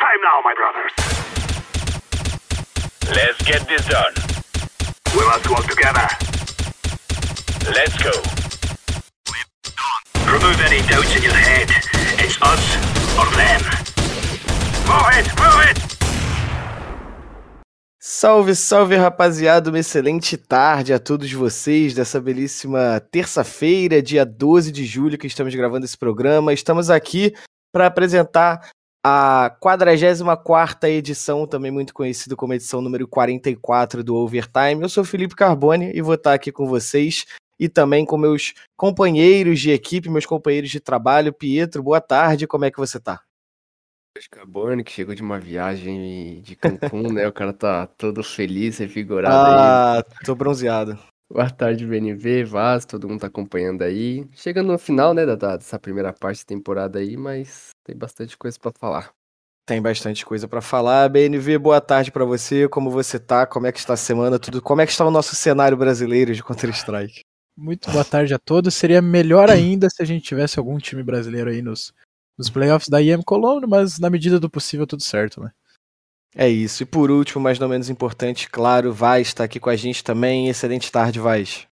time now, my brothers. Let's get this done. We must work together. Let's go. Remove any doubts in your head. It's us or them. Move it, move it! Salve, salve rapaziada, uma excelente tarde a todos vocês dessa belíssima terça-feira, dia 12 de julho, que estamos gravando esse programa. Estamos aqui para apresentar a 44 edição, também muito conhecida como edição número 44 do Overtime. Eu sou Felipe Carbone e vou estar aqui com vocês e também com meus companheiros de equipe, meus companheiros de trabalho. Pietro, boa tarde, como é que você tá? Carbone, que chegou de uma viagem de Cancún, né? O cara tá todo feliz, revigorado ah, aí. tô bronzeado. Boa tarde, BNV, Vaz, todo mundo tá acompanhando aí. Chegando no final, né, da, dessa primeira parte da temporada aí, mas tem bastante coisa para falar. Tem bastante coisa para falar. BNV, boa tarde para você. Como você tá? Como é que está a semana? Tudo? Como é que está o nosso cenário brasileiro de Counter-Strike? Muito boa tarde a todos. Seria melhor ainda se a gente tivesse algum time brasileiro aí nos, nos playoffs da IM Colônia, mas na medida do possível tudo certo, né? É isso. E por último, mas não menos importante, claro, Vaz está aqui com a gente também. Excelente tarde, Vaz.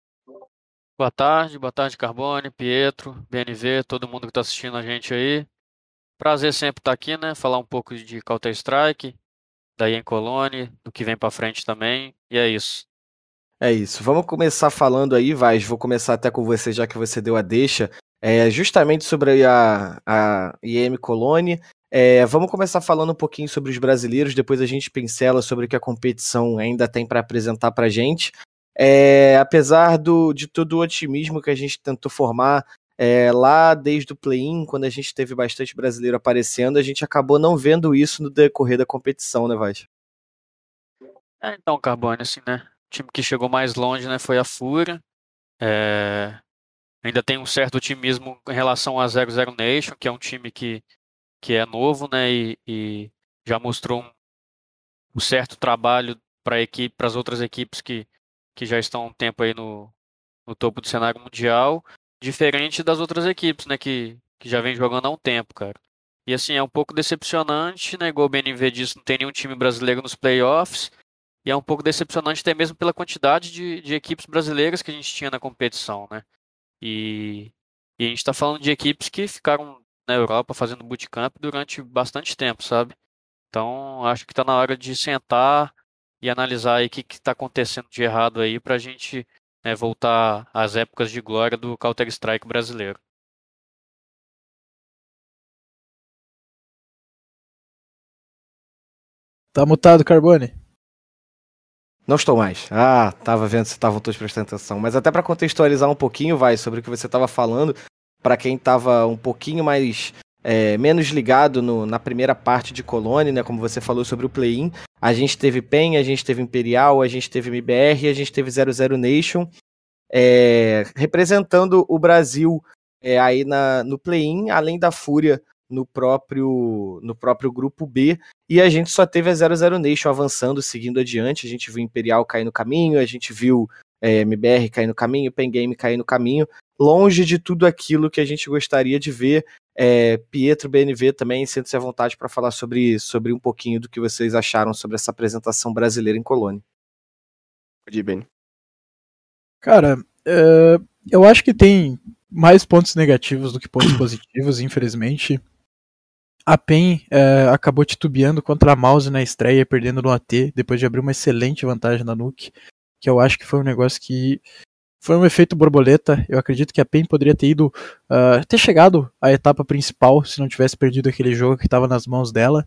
Boa tarde, boa tarde, Carbone, Pietro, BNV, todo mundo que está assistindo a gente aí. Prazer sempre estar tá aqui, né? Falar um pouco de Counter-Strike, daí em Colônia, do que vem para frente também. E é isso. É isso. Vamos começar falando aí, Vaz. Vou começar até com você, já que você deu a deixa. É justamente sobre a, a IEM Colônia é, vamos começar falando um pouquinho sobre os brasileiros, depois a gente pincela sobre o que a competição ainda tem para apresentar para a gente. É, apesar do, de todo o otimismo que a gente tentou formar é, lá desde o play-in, quando a gente teve bastante brasileiro aparecendo, a gente acabou não vendo isso no decorrer da competição, né, Vaz? É, então, Carbone, assim, né? O time que chegou mais longe né, foi a Fúria. É, ainda tem um certo otimismo em relação a 00 Nation, que é um time que que é novo, né, e, e já mostrou um, um certo trabalho para equipe, para as outras equipes que, que já estão um tempo aí no, no topo do cenário mundial, diferente das outras equipes, né, que, que já vem jogando há um tempo, cara. E assim, é um pouco decepcionante, né, igual o BNV disse, não tem nenhum time brasileiro nos playoffs, e é um pouco decepcionante até mesmo pela quantidade de, de equipes brasileiras que a gente tinha na competição, né. E, e a gente está falando de equipes que ficaram na Europa fazendo bootcamp durante bastante tempo, sabe? Então, acho que está na hora de sentar e analisar aí o que está acontecendo de errado aí para a gente né, voltar às épocas de glória do Counter-Strike brasileiro. Tá mutado, Carbone? Não estou mais. Ah, tava vendo se estavam todos prestando atenção. Mas até para contextualizar um pouquinho, vai, sobre o que você estava falando, para quem estava um pouquinho mais é, menos ligado no, na primeira parte de Colônia, né, como você falou sobre o play-in, a gente teve PEN, a gente teve Imperial, a gente teve MBR, a gente teve 00 Nation, é, representando o Brasil é, aí na, no play-in, além da Fúria no próprio no próprio grupo B, e a gente só teve a 00 Nation avançando, seguindo adiante, a gente viu Imperial cair no caminho, a gente viu é, MBR cair no caminho, Pen Game cair no caminho, longe de tudo aquilo que a gente gostaria de ver. É, Pietro BNV também, sente-se à vontade para falar sobre, sobre um pouquinho do que vocês acharam sobre essa apresentação brasileira em Colônia. Pode ir, bem. Cara, é, eu acho que tem mais pontos negativos do que pontos positivos, infelizmente. A PEN é, acabou titubeando contra a Mouse na estreia, perdendo no AT, depois de abrir uma excelente vantagem na Nuke, que eu acho que foi um negócio que foi um efeito borboleta. Eu acredito que a PEN poderia ter ido uh, ter chegado à etapa principal se não tivesse perdido aquele jogo que estava nas mãos dela,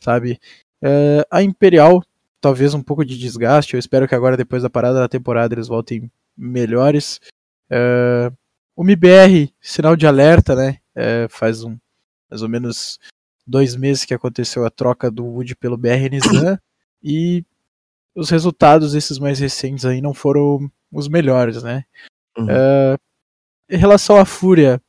sabe? Uh, a Imperial, talvez um pouco de desgaste. Eu espero que agora, depois da parada da temporada, eles voltem melhores. Uh, o MBR, sinal de alerta, né? Uh, faz um, mais ou menos dois meses que aconteceu a troca do Wood pelo BR Nizam e os resultados desses mais recentes aí não foram os melhores, né? Uhum. Uh, em relação à Fúria,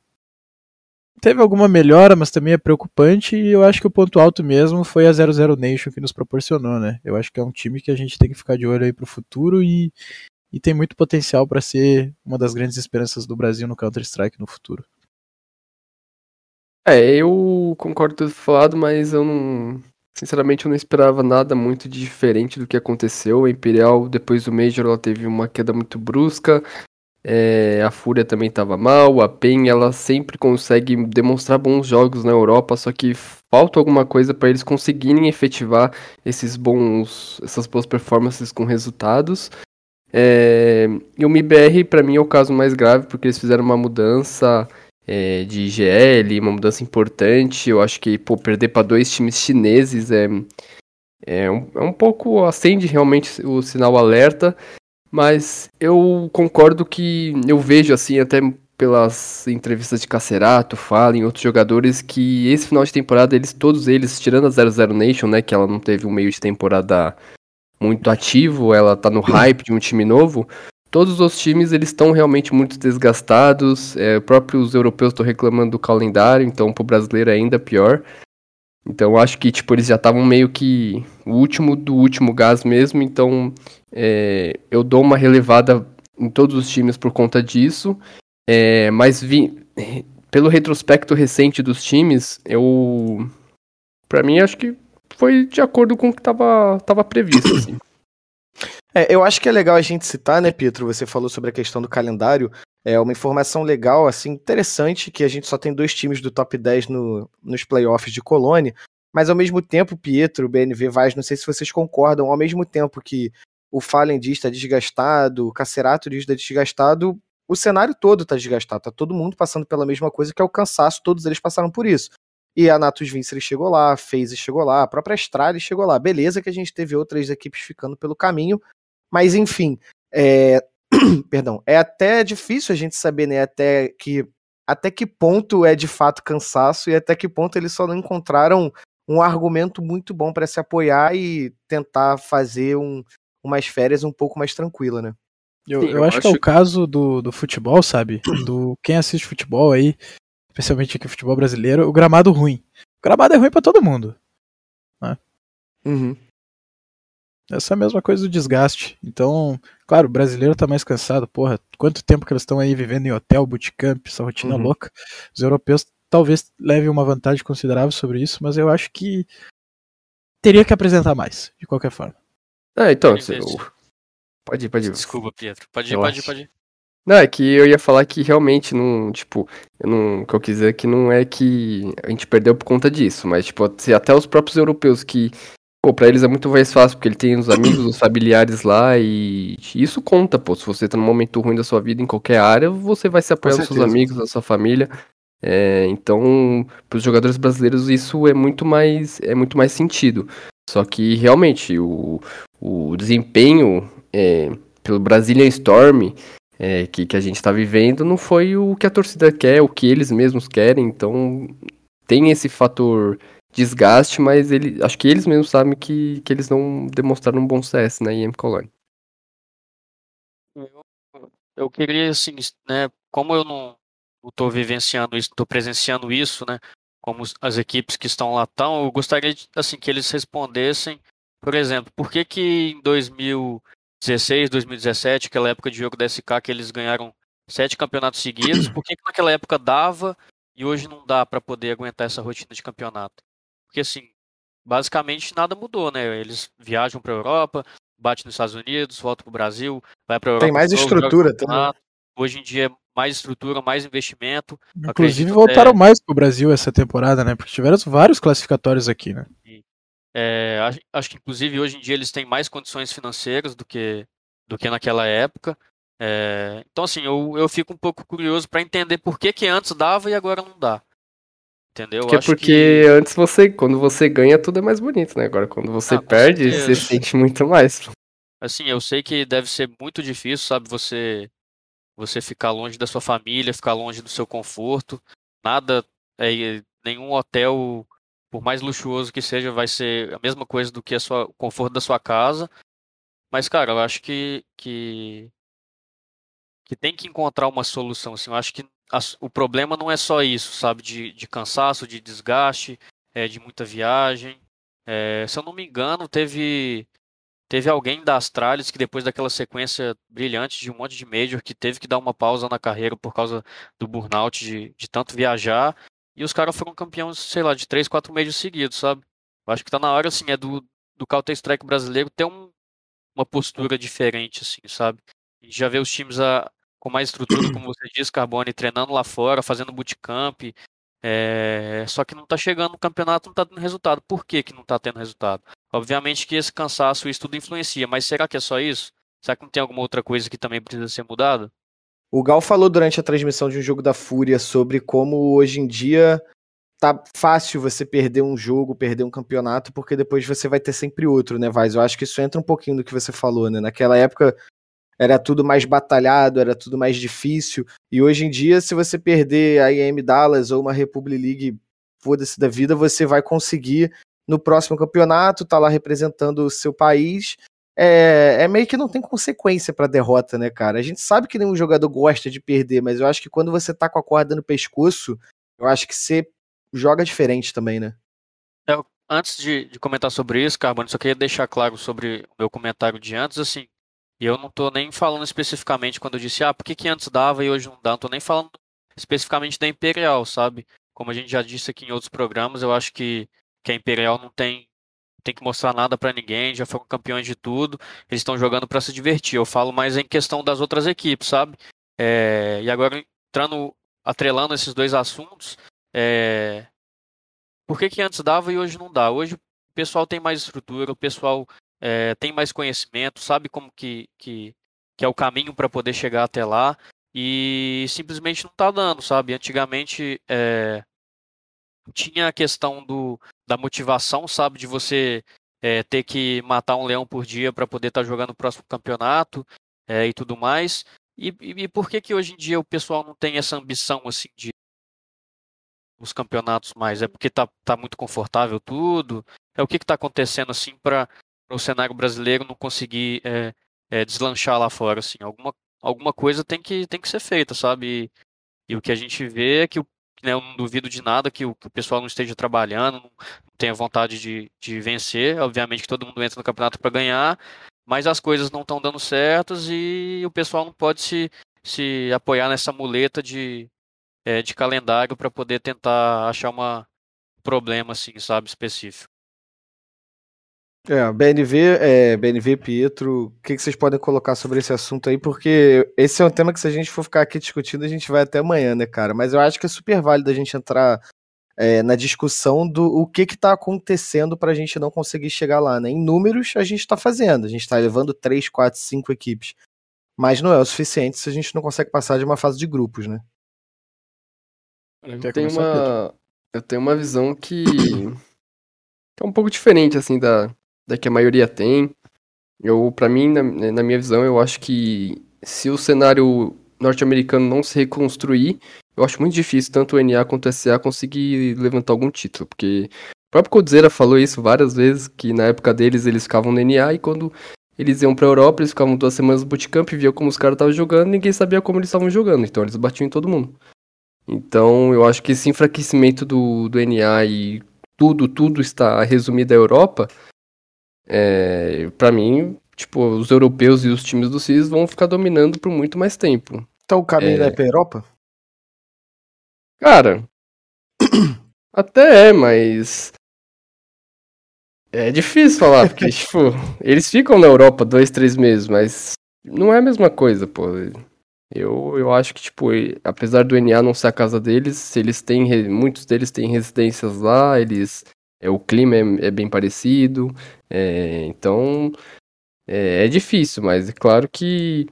teve alguma melhora, mas também é preocupante. E eu acho que o ponto alto mesmo foi a 00 Nation que nos proporcionou, né? Eu acho que é um time que a gente tem que ficar de olho aí pro futuro e, e tem muito potencial para ser uma das grandes esperanças do Brasil no Counter-Strike no futuro. É, eu concordo com tudo falado, mas eu não. Sinceramente, eu não esperava nada muito diferente do que aconteceu. A Imperial, depois do Major, ela teve uma queda muito brusca. É, a Fúria também estava mal. A PEN, ela sempre consegue demonstrar bons jogos na Europa, só que falta alguma coisa para eles conseguirem efetivar esses bons, essas boas performances com resultados. É, e o MIBR, para mim, é o caso mais grave, porque eles fizeram uma mudança é, de IGL, uma mudança importante. Eu acho que pô, perder para dois times chineses é, é, um, é um pouco acende realmente o sinal alerta, mas eu concordo que eu vejo assim até pelas entrevistas de Cacerato, Fallen, outros jogadores que esse final de temporada eles todos eles, tirando a 00 Nation, né, que ela não teve um meio de temporada muito ativo, ela tá no hype de um time novo, Todos os times eles estão realmente muito desgastados. É, próprios europeus estão reclamando do calendário, então para o brasileiro é ainda pior. Então acho que tipo eles já estavam meio que o último do último gás mesmo. Então é, eu dou uma relevada em todos os times por conta disso. É, mas vi, pelo retrospecto recente dos times, eu para mim acho que foi de acordo com o que estava tava previsto. Assim. É, eu acho que é legal a gente citar, né, Pietro? Você falou sobre a questão do calendário. É uma informação legal, assim, interessante, que a gente só tem dois times do top 10 no, nos playoffs de Colônia. Mas ao mesmo tempo, Pietro, BNV, Vaz, não sei se vocês concordam, ao mesmo tempo que o Fallen diz está desgastado, o Cacerato diz está desgastado, o cenário todo está desgastado, tá todo mundo passando pela mesma coisa que é o cansaço, todos eles passaram por isso. E a Natus Vincere chegou lá, a FaZe chegou lá, a própria Astralis chegou lá. Beleza que a gente teve outras equipes ficando pelo caminho, mas enfim, é... perdão, é até difícil a gente saber, né, até que até que ponto é de fato cansaço e até que ponto eles só não encontraram um argumento muito bom para se apoiar e tentar fazer um, umas férias um pouco mais tranquila, né? Eu, eu, eu acho, acho, que é o caso do, do futebol, sabe? Do quem assiste futebol aí, especialmente aqui futebol brasileiro, o gramado ruim. O gramado é ruim para todo mundo. Né? Uhum. Essa é a mesma coisa do desgaste. Então, claro, o brasileiro tá mais cansado. Porra, quanto tempo que eles estão aí vivendo em hotel, bootcamp, essa rotina uhum. louca. Os europeus talvez levem uma vantagem considerável sobre isso, mas eu acho que teria que apresentar mais, de qualquer forma. Ah, então, você... pode ir, pode ir. Desculpa, Pietro. Pode ir, eu pode ir, pode ir. Não, é que eu ia falar que realmente não, tipo, eu não, o que eu quis dizer é que não é que a gente perdeu por conta disso, mas, tipo, até os próprios europeus que Pô, pra eles é muito mais fácil, porque ele tem os amigos, os familiares lá e isso conta, pô. Se você tá num momento ruim da sua vida em qualquer área, você vai se apoiar nos seus amigos, na sua família. É, então, para os jogadores brasileiros isso é muito mais é muito mais sentido. Só que realmente o, o desempenho é, pelo Brazilian Storm é, que, que a gente está vivendo não foi o que a torcida quer, o que eles mesmos querem. Então tem esse fator desgaste, mas ele, acho que eles mesmos sabem que, que eles não demonstraram um bom CS na IM Cologne. Eu, eu queria, assim, né, como eu não estou vivenciando isso, estou presenciando isso, né, como as equipes que estão lá estão, eu gostaria, de, assim, que eles respondessem, por exemplo, por que que em 2016, 2017, aquela época de jogo da SK que eles ganharam sete campeonatos seguidos, por que, que naquela época dava e hoje não dá para poder aguentar essa rotina de campeonato? Porque assim, basicamente nada mudou, né? Eles viajam para a Europa, bate nos Estados Unidos, volta para o Brasil, vai para a Europa. Tem mais estrutura também. Hoje em dia, mais estrutura, mais investimento. Inclusive voltaram até... mais para o Brasil essa temporada, né? Porque tiveram vários classificatórios aqui, né? É, acho, acho, que inclusive hoje em dia eles têm mais condições financeiras do que, do que naquela época. É, então assim, eu, eu fico um pouco curioso para entender por que, que antes dava e agora não dá. Entendeu? Porque, porque que... antes você, quando você ganha, tudo é mais bonito, né? Agora, quando você ah, perde, você sente muito mais. Assim, eu sei que deve ser muito difícil, sabe, você você ficar longe da sua família, ficar longe do seu conforto. Nada, é, nenhum hotel, por mais luxuoso que seja, vai ser a mesma coisa do que a sua, o conforto da sua casa. Mas, cara, eu acho que, que, que tem que encontrar uma solução. Assim, eu acho que o problema não é só isso, sabe? De, de cansaço, de desgaste, é, de muita viagem. É, se eu não me engano, teve teve alguém da Astralis que depois daquela sequência brilhante de um monte de Major que teve que dar uma pausa na carreira por causa do burnout de, de tanto viajar. E os caras foram campeões, sei lá, de três, quatro Majors seguidos, sabe? Eu acho que tá na hora, assim, é do, do Counter-Strike brasileiro ter um, uma postura diferente, assim, sabe? A gente já vê os times a, com mais estrutura, como você disse, Carbone, treinando lá fora, fazendo bootcamp, é, só que não tá chegando no campeonato, não tá dando resultado. Por que, que não tá tendo resultado? Obviamente que esse cansaço, isso tudo influencia, mas será que é só isso? Será que não tem alguma outra coisa que também precisa ser mudada? O Gal falou durante a transmissão de um jogo da Fúria sobre como hoje em dia tá fácil você perder um jogo, perder um campeonato, porque depois você vai ter sempre outro, né, Vaz? Eu acho que isso entra um pouquinho do que você falou, né? Naquela época era tudo mais batalhado, era tudo mais difícil, e hoje em dia, se você perder a IM Dallas ou uma Republic League, foda-se da vida, você vai conseguir no próximo campeonato, tá lá representando o seu país. É, é meio que não tem consequência pra derrota, né, cara? A gente sabe que nenhum jogador gosta de perder, mas eu acho que quando você tá com a corda no pescoço, eu acho que você joga diferente também, né? Eu, antes de, de, comentar sobre isso, Carbono, só queria deixar claro sobre o meu comentário de antes, assim, e eu não tô nem falando especificamente quando eu disse, ah, por que, que antes dava e hoje não dá? Não tô nem falando especificamente da Imperial, sabe? Como a gente já disse aqui em outros programas, eu acho que que a Imperial não tem tem que mostrar nada para ninguém, já foram campeões de tudo, eles estão jogando para se divertir. Eu falo mais em questão das outras equipes, sabe? É, e agora entrando, atrelando esses dois assuntos, é, por que, que antes dava e hoje não dá? Hoje o pessoal tem mais estrutura, o pessoal é, tem mais conhecimento, sabe como que, que, que é o caminho para poder chegar até lá e simplesmente não está dando, sabe? Antigamente é, tinha a questão do, da motivação, sabe? De você é, ter que matar um leão por dia para poder estar tá jogando o próximo campeonato e tudo mais. E, e, e, por que que hoje em dia o pessoal não tem essa ambição assim de os campeonatos mais? É porque tá, tá muito confortável tudo? É o que está acontecendo assim para o cenário brasileiro não conseguir é, é, deslanchar lá fora? Assim, alguma, alguma coisa tem que, tem que ser feita, sabe? E, e o que a gente vê é que o né, eu não duvido de nada que o, que o pessoal não esteja trabalhando, não, tenha vontade de, de vencer. Obviamente que todo mundo entra no campeonato para ganhar, mas as coisas não estão dando certas e o pessoal não pode se, se apoiar nessa muleta de, é, de calendário para poder tentar achar um problema, assim, sabe, específico. É, BNV, é, BNV Pietro, o que, que, vocês podem colocar sobre esse assunto aí? Porque esse é um tema que se a gente for ficar aqui discutindo, a gente vai até amanhã, né, cara? Mas eu acho que é super válido a gente entrar é, na discussão do o que que tá acontecendo pra gente não conseguir chegar lá, né? Em números, a gente tá fazendo, a gente tá levando 3, 4, 5 equipes. Mas não é o suficiente se a gente não consegue passar de uma fase de grupos, né? Eu tenho uma, eu tenho uma visão que é um pouco diferente, assim, da, da que a maioria tem. Eu, para mim, na, na minha visão, eu acho que se o cenário norte-americano não se reconstruir, eu acho muito difícil tanto o NA quanto o SA conseguir levantar algum título, porque o próprio Coldzera falou isso várias vezes, que na época deles eles ficavam no NA e quando eles iam pra Europa, eles ficavam duas semanas no bootcamp, viam como os caras estavam jogando, ninguém sabia como eles estavam jogando, então eles batiam em todo mundo. Então eu acho que esse enfraquecimento do, do NA e tudo, tudo está resumido à Europa, é, para mim, tipo, os europeus e os times do CIS vão ficar dominando por muito mais tempo. Então o caminho é, é pra Europa? Cara, até é, mas. É difícil falar, porque, tipo, eles ficam na Europa dois, três meses, mas não é a mesma coisa, pô. Eu, eu acho que, tipo, apesar do NA não ser a casa deles, eles têm. Muitos deles têm residências lá, eles é, o clima é, é bem parecido, é, então é, é, difícil, mas é claro que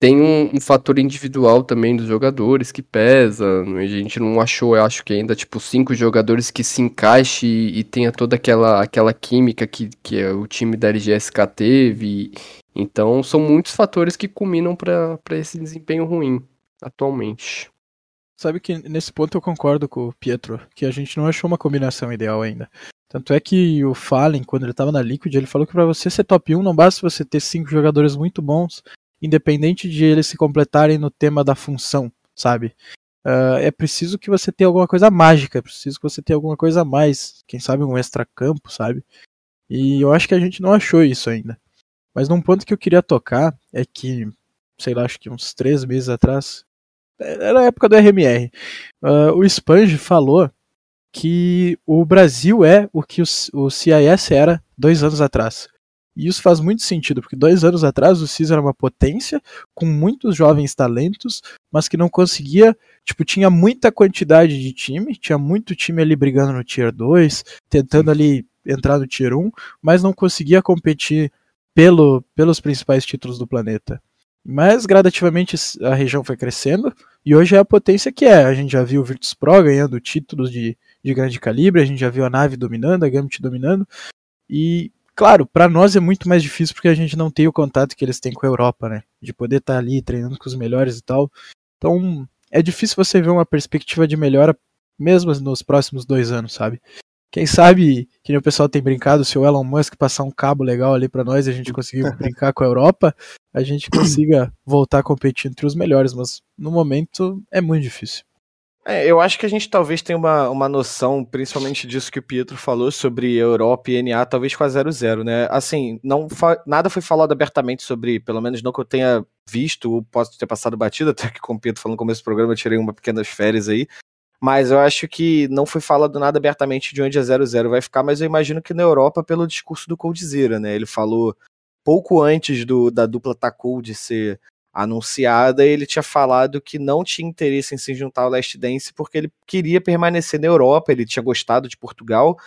tem um, um, fator individual também dos jogadores que pesa. A gente não achou, eu acho que ainda, tipo, cinco jogadores que se encaixe e, e tenha toda aquela, aquela química que, que o time da LGSK teve. Então são muitos fatores que culminam para esse desempenho ruim atualmente. Sabe que nesse ponto eu concordo com o Pietro, que a gente não achou uma combinação ideal ainda. Tanto é que o Fallen, quando ele estava na Liquid, ele falou que para você ser top 1 não basta você ter cinco jogadores muito bons, independente de eles se completarem no tema da função, sabe? Uh, é preciso que você tenha alguma coisa mágica, é preciso que você tenha alguma coisa a mais, quem sabe um extra-campo, sabe? E eu acho que a gente não achou isso ainda. Mas num ponto que eu queria tocar é que, sei lá, acho que uns três meses atrás, era a época do RMR. Uh, o Sponge falou que o Brasil é o que o, o CIS era dois anos atrás. E isso faz muito sentido, porque dois anos atrás o CIS era uma potência, com muitos jovens talentos, mas que não conseguia, tipo, tinha muita quantidade de time, tinha muito time ali brigando no Tier 2, tentando ali entrar no Tier 1, mas não conseguia competir pelo, pelos principais títulos do planeta. Mas gradativamente a região foi crescendo e hoje é a potência que é. A gente já viu o Virtus Pro ganhando títulos de, de grande calibre, a gente já viu a nave dominando, a Gambit dominando. E, claro, para nós é muito mais difícil porque a gente não tem o contato que eles têm com a Europa, né? De poder estar tá ali treinando com os melhores e tal. Então é difícil você ver uma perspectiva de melhora mesmo nos próximos dois anos, sabe? Quem sabe, que nem o pessoal tem brincado, se o Elon Musk passar um cabo legal ali para nós e a gente conseguir brincar com a Europa, a gente consiga voltar a competir entre os melhores, mas no momento é muito difícil. É, eu acho que a gente talvez tenha uma, uma noção, principalmente disso que o Pietro falou sobre Europa e NA, talvez com a 00, né? Assim, não nada foi falado abertamente sobre, pelo menos não que eu tenha visto, ou posso ter passado batido, até que com o Pietro falando no começo do programa, eu tirei uma pequenas férias aí. Mas eu acho que não foi falado nada abertamente de onde a 00 vai ficar, mas eu imagino que na Europa, pelo discurso do Coldzera, né? Ele falou pouco antes do, da dupla Tacold ser anunciada, ele tinha falado que não tinha interesse em se juntar ao Last Dance porque ele queria permanecer na Europa, ele tinha gostado de Portugal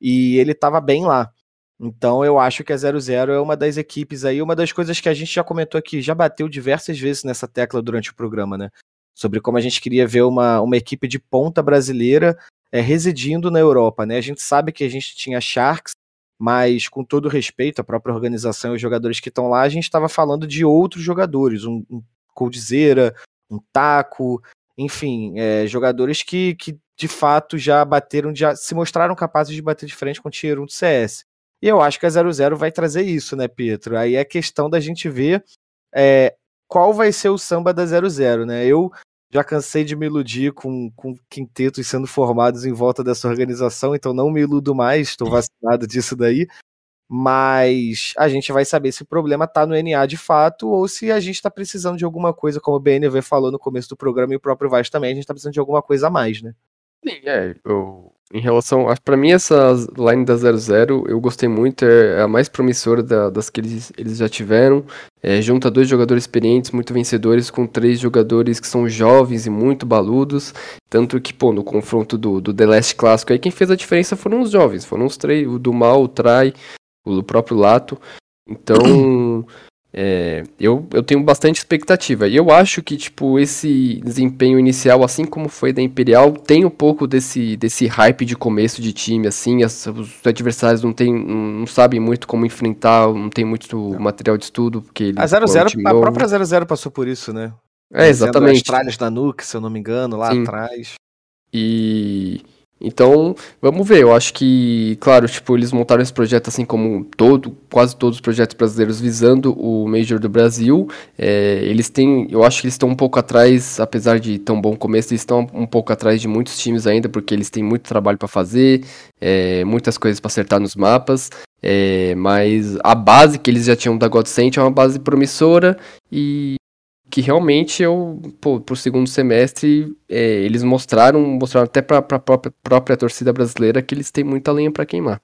e ele estava bem lá. Então eu acho que a 00 é uma das equipes aí, uma das coisas que a gente já comentou aqui, já bateu diversas vezes nessa tecla durante o programa, né? Sobre como a gente queria ver uma, uma equipe de ponta brasileira é, residindo na Europa. Né? A gente sabe que a gente tinha Sharks, mas com todo respeito à própria organização e os jogadores que estão lá, a gente estava falando de outros jogadores, um, um Coldzera, um Taco, enfim, é, jogadores que, que de fato já bateram, já se mostraram capazes de bater de frente com o Tier 1 do CS. E eu acho que a 00 vai trazer isso, né, Pietro? Aí é questão da gente ver é, qual vai ser o samba da 00, né? Eu já cansei de me iludir com, com quintetos sendo formados em volta dessa organização, então não me iludo mais, estou vacinado disso daí. Mas a gente vai saber se o problema está no NA de fato ou se a gente está precisando de alguma coisa, como o BNV falou no começo do programa e o próprio Vaz também, a gente está precisando de alguma coisa a mais, né? Sim, é. Eu, em relação. para mim, essa line da 00 eu gostei muito. É a mais promissora da, das que eles, eles já tiveram. É, junta dois jogadores experientes, muito vencedores, com três jogadores que são jovens e muito baludos. Tanto que, pô, no confronto do, do The Last Clássico aí, quem fez a diferença foram os jovens. Foram os três: o do Mal, o Trai, o próprio Lato. Então. É, eu, eu tenho bastante expectativa. E eu acho que, tipo, esse desempenho inicial, assim como foi da Imperial, tem um pouco desse, desse hype de começo de time, assim. As, os adversários não, tem, não sabem muito como enfrentar, não tem muito não. material de estudo. Porque a 00, um a própria 00 passou por isso, né? É, exatamente. As tralhas da Nuke, se eu não me engano, lá Sim. atrás. E então, vamos ver. Eu acho que, claro, tipo, eles montaram esse projeto assim como todo, quase todos os projetos brasileiros visando o Major do Brasil. É, eles têm, eu acho que eles estão um pouco atrás, apesar de tão bom começo, eles estão um pouco atrás de muitos times ainda, porque eles têm muito trabalho para fazer, é, muitas coisas para acertar nos mapas. É, mas a base que eles já tinham da Godsend é uma base promissora e que realmente eu, pô, pro segundo semestre, é, eles mostraram, mostraram até pra, pra própria, própria torcida brasileira que eles têm muita lenha para queimar.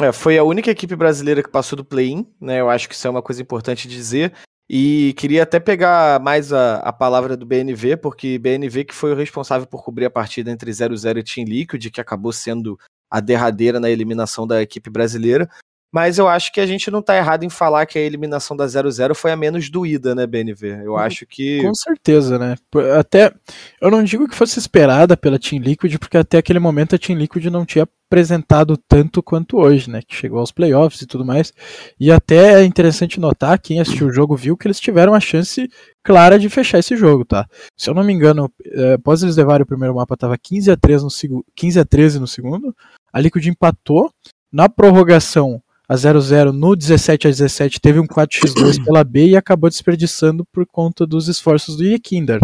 É, foi a única equipe brasileira que passou do play-in, né? Eu acho que isso é uma coisa importante dizer. E queria até pegar mais a, a palavra do BNV, porque BNV que foi o responsável por cobrir a partida entre 0-0 e Team Liquid, que acabou sendo a derradeira na eliminação da equipe brasileira. Mas eu acho que a gente não tá errado em falar que a eliminação da 0-0 foi a menos doída, né, BNV? Eu acho que. Com certeza, né? Até. Eu não digo que fosse esperada pela Team Liquid, porque até aquele momento a Team Liquid não tinha apresentado tanto quanto hoje, né? Que chegou aos playoffs e tudo mais. E até é interessante notar, quem assistiu o jogo viu que eles tiveram a chance clara de fechar esse jogo, tá? Se eu não me engano, eh, após eles levarem o primeiro mapa, tava 15 a 3 no segundo. 15 a 13 no segundo. A Liquid empatou. Na prorrogação, a 00 no 17 a 17 teve um 4x2 pela B e acabou desperdiçando por conta dos esforços do Yekinder.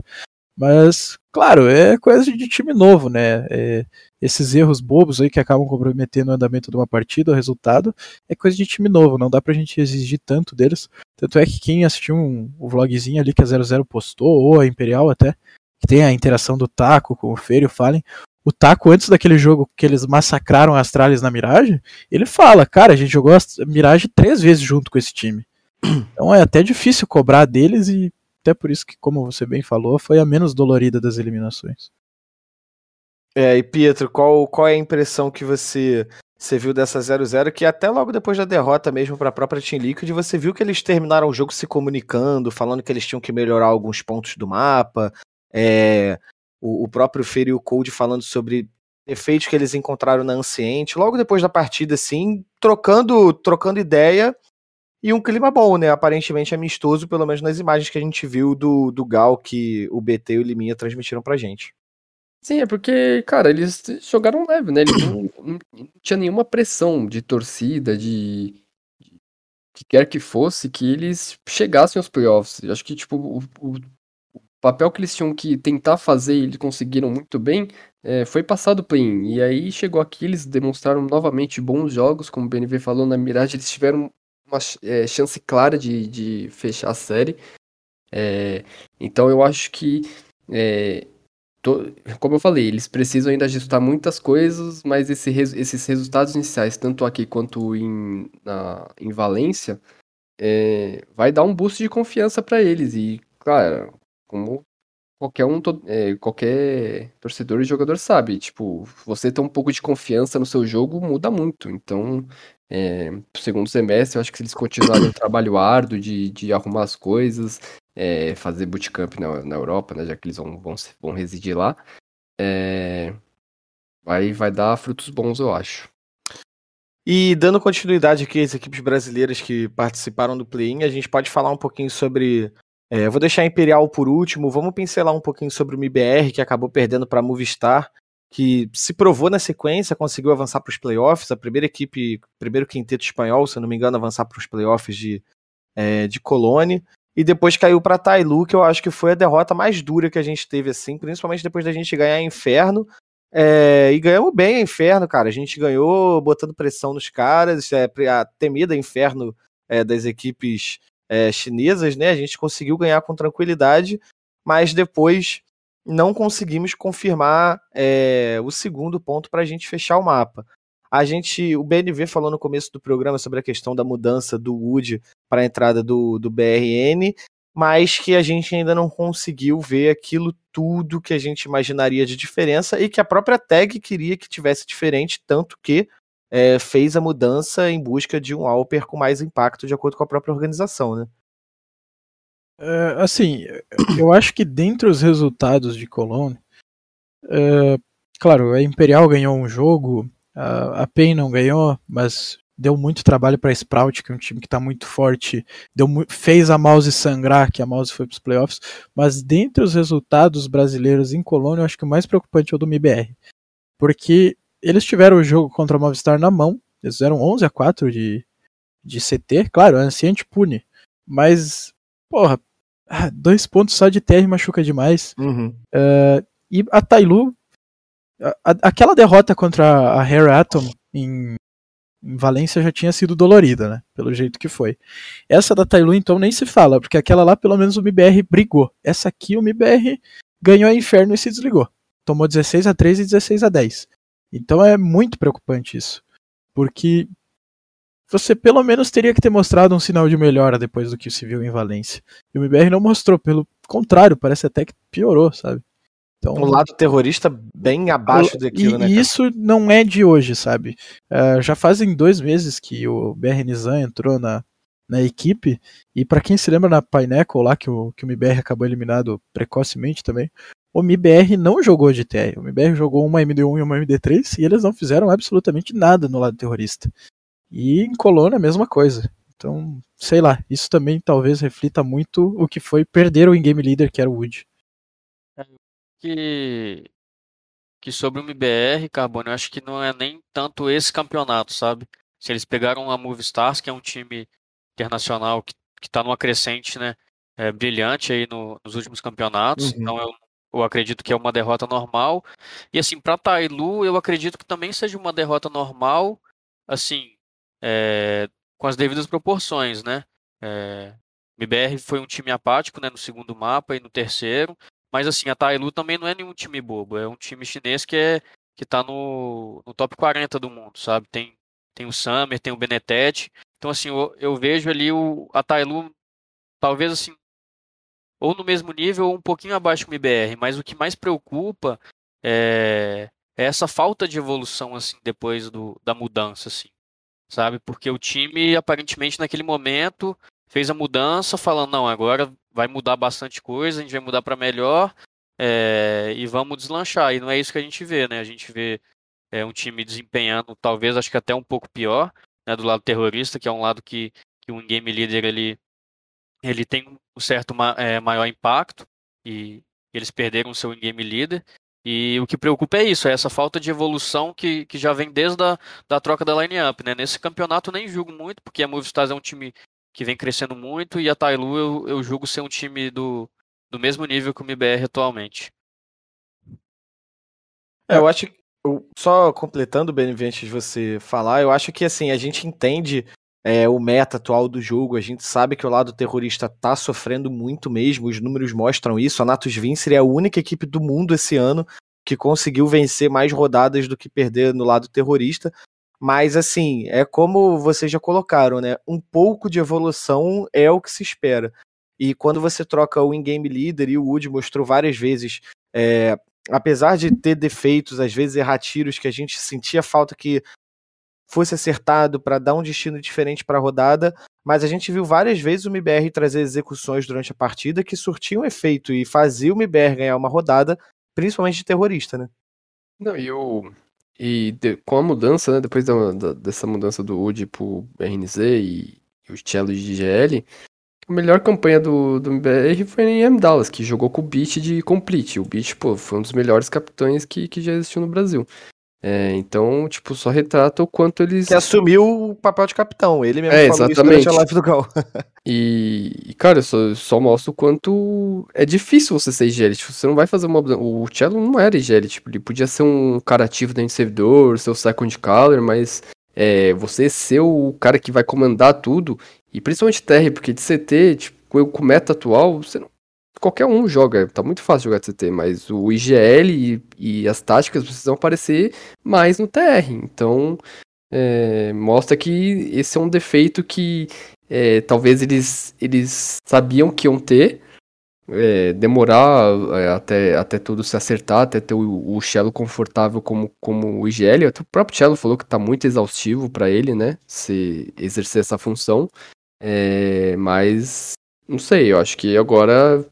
Mas, claro, é coisa de time novo, né? É, esses erros bobos aí que acabam comprometendo o andamento de uma partida, o resultado, é coisa de time novo, não dá pra gente exigir tanto deles. Tanto é que quem assistiu um, o vlogzinho ali que a 00 postou, ou a Imperial até, que tem a interação do Taco com o Feio, falem, o Taco, antes daquele jogo que eles massacraram a Astralis na Mirage, ele fala, cara, a gente jogou a Mirage três vezes junto com esse time. Então é até difícil cobrar deles e até por isso que, como você bem falou, foi a menos dolorida das eliminações. É, e Pietro, qual, qual é a impressão que você, você viu dessa 0-0? Que até logo depois da derrota mesmo para a própria Team Liquid, você viu que eles terminaram o jogo se comunicando, falando que eles tinham que melhorar alguns pontos do mapa. É, o, o próprio Fer e o Cold falando sobre efeitos que eles encontraram na Anciente. Logo depois da partida, assim, trocando, trocando ideia e um clima bom, né? Aparentemente amistoso, pelo menos nas imagens que a gente viu do, do Gal que o BT e o Liminha transmitiram pra gente. Sim, é porque, cara, eles jogaram leve, né? Eles não, não, tinha nenhuma pressão de torcida, de, de que quer que fosse, que eles chegassem aos playoffs. Eu acho que, tipo, o, o, papel que eles tinham que tentar fazer e eles conseguiram muito bem é, foi passado play-in. E aí chegou aqui, eles demonstraram novamente bons jogos, como o BNV falou na Mirage, eles tiveram uma é, chance clara de, de fechar a série. É, então eu acho que, é, to, como eu falei, eles precisam ainda ajustar muitas coisas, mas esse, esses resultados iniciais, tanto aqui quanto em, na, em Valência, é, vai dar um boost de confiança para eles. E, claro, como qualquer um, é, qualquer torcedor e jogador sabe, tipo, você ter um pouco de confiança no seu jogo muda muito. Então, é, segundo semestre, eu acho que se eles continuarem o trabalho árduo de, de arrumar as coisas, é, fazer bootcamp na, na Europa, né, já que eles vão, vão, vão residir lá, é, vai, vai dar frutos bons, eu acho. E dando continuidade aqui às equipes brasileiras que participaram do play-in, a gente pode falar um pouquinho sobre. É, vou deixar a Imperial por último, vamos pincelar um pouquinho sobre o MBR, que acabou perdendo para a Movistar que se provou na sequência, conseguiu avançar para os playoffs, a primeira equipe, primeiro quinteto espanhol, se não me engano, avançar para os playoffs de, é, de Colônia, e depois caiu para Tailu, que eu acho que foi a derrota mais dura que a gente teve, assim, principalmente depois da gente ganhar Inferno, é, e ganhamos bem a Inferno, cara, a gente ganhou botando pressão nos caras, é, a temida Inferno é, das equipes é, chinesas, né, a gente conseguiu ganhar com tranquilidade, mas depois não conseguimos confirmar é, o segundo ponto para a gente fechar o mapa. A gente, o BNV falou no começo do programa sobre a questão da mudança do Wood para a entrada do, do BRN, mas que a gente ainda não conseguiu ver aquilo tudo que a gente imaginaria de diferença e que a própria tag queria que tivesse diferente, tanto que é, fez a mudança em busca de um Alper com mais impacto de acordo com a própria organização, né? Uh, assim, eu acho que dentre os resultados de Cologne, uh, claro, a Imperial ganhou um jogo, a, a PEN não ganhou, mas deu muito trabalho para Sprout, que é um time que está muito forte, deu, fez a Mouse sangrar, que a Mouse foi para os playoffs, mas dentre os resultados brasileiros em Colônia, eu acho que o mais preocupante é o do MBR, porque eles tiveram o jogo contra a Movistar na mão, eles fizeram 11 a 4 de, de CT, claro, a Anciente pune, mas porra, ah, dois pontos só de TR machuca demais. Uhum. Uh, e a Tailu, a, aquela derrota contra a Hair Atom em, em, Valência já tinha sido dolorida, né? Pelo jeito que foi. Essa da Tailu, então, nem se fala, porque aquela lá, pelo menos, o MBR brigou. Essa aqui, o MBR ganhou a Inferno e se desligou. Tomou 16 a 3 e 16 a 10. Então é muito preocupante isso. Porque você pelo menos teria que ter mostrado um sinal de melhora depois do que se viu em Valência. E o MBR não mostrou, pelo contrário, parece até que piorou, sabe? Então, um lado terrorista bem abaixo daquilo, e, né? E isso não é de hoje, sabe? Uh, já fazem dois meses que o BR Nizam entrou na, na equipe, e para quem se lembra na Pineapple lá, que o, que o MBR acabou eliminado precocemente também, o MBR não jogou de TR. O MBR jogou uma MD1 e uma MD3 e eles não fizeram absolutamente nada no lado terrorista. E em Colônia a mesma coisa. Então, sei lá, isso também talvez reflita muito o que foi perder o in-game leader que era o Wood. É, que, que sobre o MBR, Carbone, eu acho que não é nem tanto esse campeonato, sabe? Se eles pegaram a Movistars, que é um time internacional que, que tá numa crescente, né, é, brilhante aí no, nos últimos campeonatos, uhum. então eu, eu acredito que é uma derrota normal. E assim, para Tailu, eu acredito que também seja uma derrota normal, assim, é, com as devidas proporções, né? É, MBR foi um time apático né, no segundo mapa e no terceiro, Mas assim, a Tailu também não é nenhum time bobo. É um time chinês que é que tá no, no top 40 do mundo, sabe? Tem, tem o Summer, tem o Benetetti. Então, assim, eu, eu vejo ali o, a Tailu, talvez assim, ou no mesmo nível ou um pouquinho abaixo do IBR. Mas o que mais preocupa é, é essa falta de evolução, assim, depois do, da mudança, assim. Sabe? Porque o time, aparentemente, naquele momento, fez a mudança, falando, não, agora vai mudar bastante coisa, a gente vai mudar para melhor é, e vamos deslanchar. E não é isso que a gente vê, né? A gente vê é, um time desempenhando, talvez, acho que até um pouco pior, né, do lado terrorista, que é um lado que, que o game leader ele, ele tem um certo é, maior impacto e eles perderam o seu in-game leader. E o que preocupa é isso, é essa falta de evolução que, que já vem desde a da troca da line-up. Né? Nesse campeonato nem julgo muito, porque a Movistar é um time que vem crescendo muito, e a Tailu eu, eu julgo ser um time do, do mesmo nível que o MBR atualmente. É, eu acho que, só completando, BNV, antes de você falar, eu acho que assim, a gente entende é, o meta atual do jogo, a gente sabe que o lado terrorista tá sofrendo muito mesmo, os números mostram isso, a Natus Vincere é a única equipe do mundo esse ano que conseguiu vencer mais rodadas do que perder no lado terrorista, mas assim, é como vocês já colocaram, né? Um pouco de evolução é o que se espera. E quando você troca o in-game leader, e o Wood mostrou várias vezes, é, apesar de ter defeitos, às vezes errar tiros, que a gente sentia falta que fosse acertado para dar um destino diferente para a rodada, mas a gente viu várias vezes o MBR trazer execuções durante a partida que surtiam efeito e fazia o MBR ganhar uma rodada, principalmente de terrorista, né? Não, e o, e de, com a mudança, né, depois da, da, dessa mudança do UD pro RNZ e, e o de GL, a melhor campanha do, do MBR foi em M. Dallas, que jogou com o Beat de Complete. O Beat, pô, foi um dos melhores capitães que, que já existiu no Brasil. É, então, tipo, só retrata o quanto eles. Que assumiu o papel de capitão. Ele mesmo é, falou exatamente. isso durante a live do Gal. e, cara, só, só mostra o quanto é difícil você ser IGL. Tipo, você não vai fazer uma. O Cello não era IGL, tipo, ele podia ser um cara ativo dentro do servidor, ser o second caller, mas é, você ser o cara que vai comandar tudo, e principalmente TR, porque de CT, tipo, com o meta atual, você não qualquer um joga, tá muito fácil jogar CT, mas o IGL e, e as táticas precisam aparecer mais no TR. Então, é, mostra que esse é um defeito que é, talvez eles, eles sabiam que iam ter, é, demorar é, até, até tudo se acertar, até ter o, o Cello confortável como, como o IGL. O próprio Cello falou que tá muito exaustivo para ele, né? Se exercer essa função. É, mas não sei, eu acho que agora,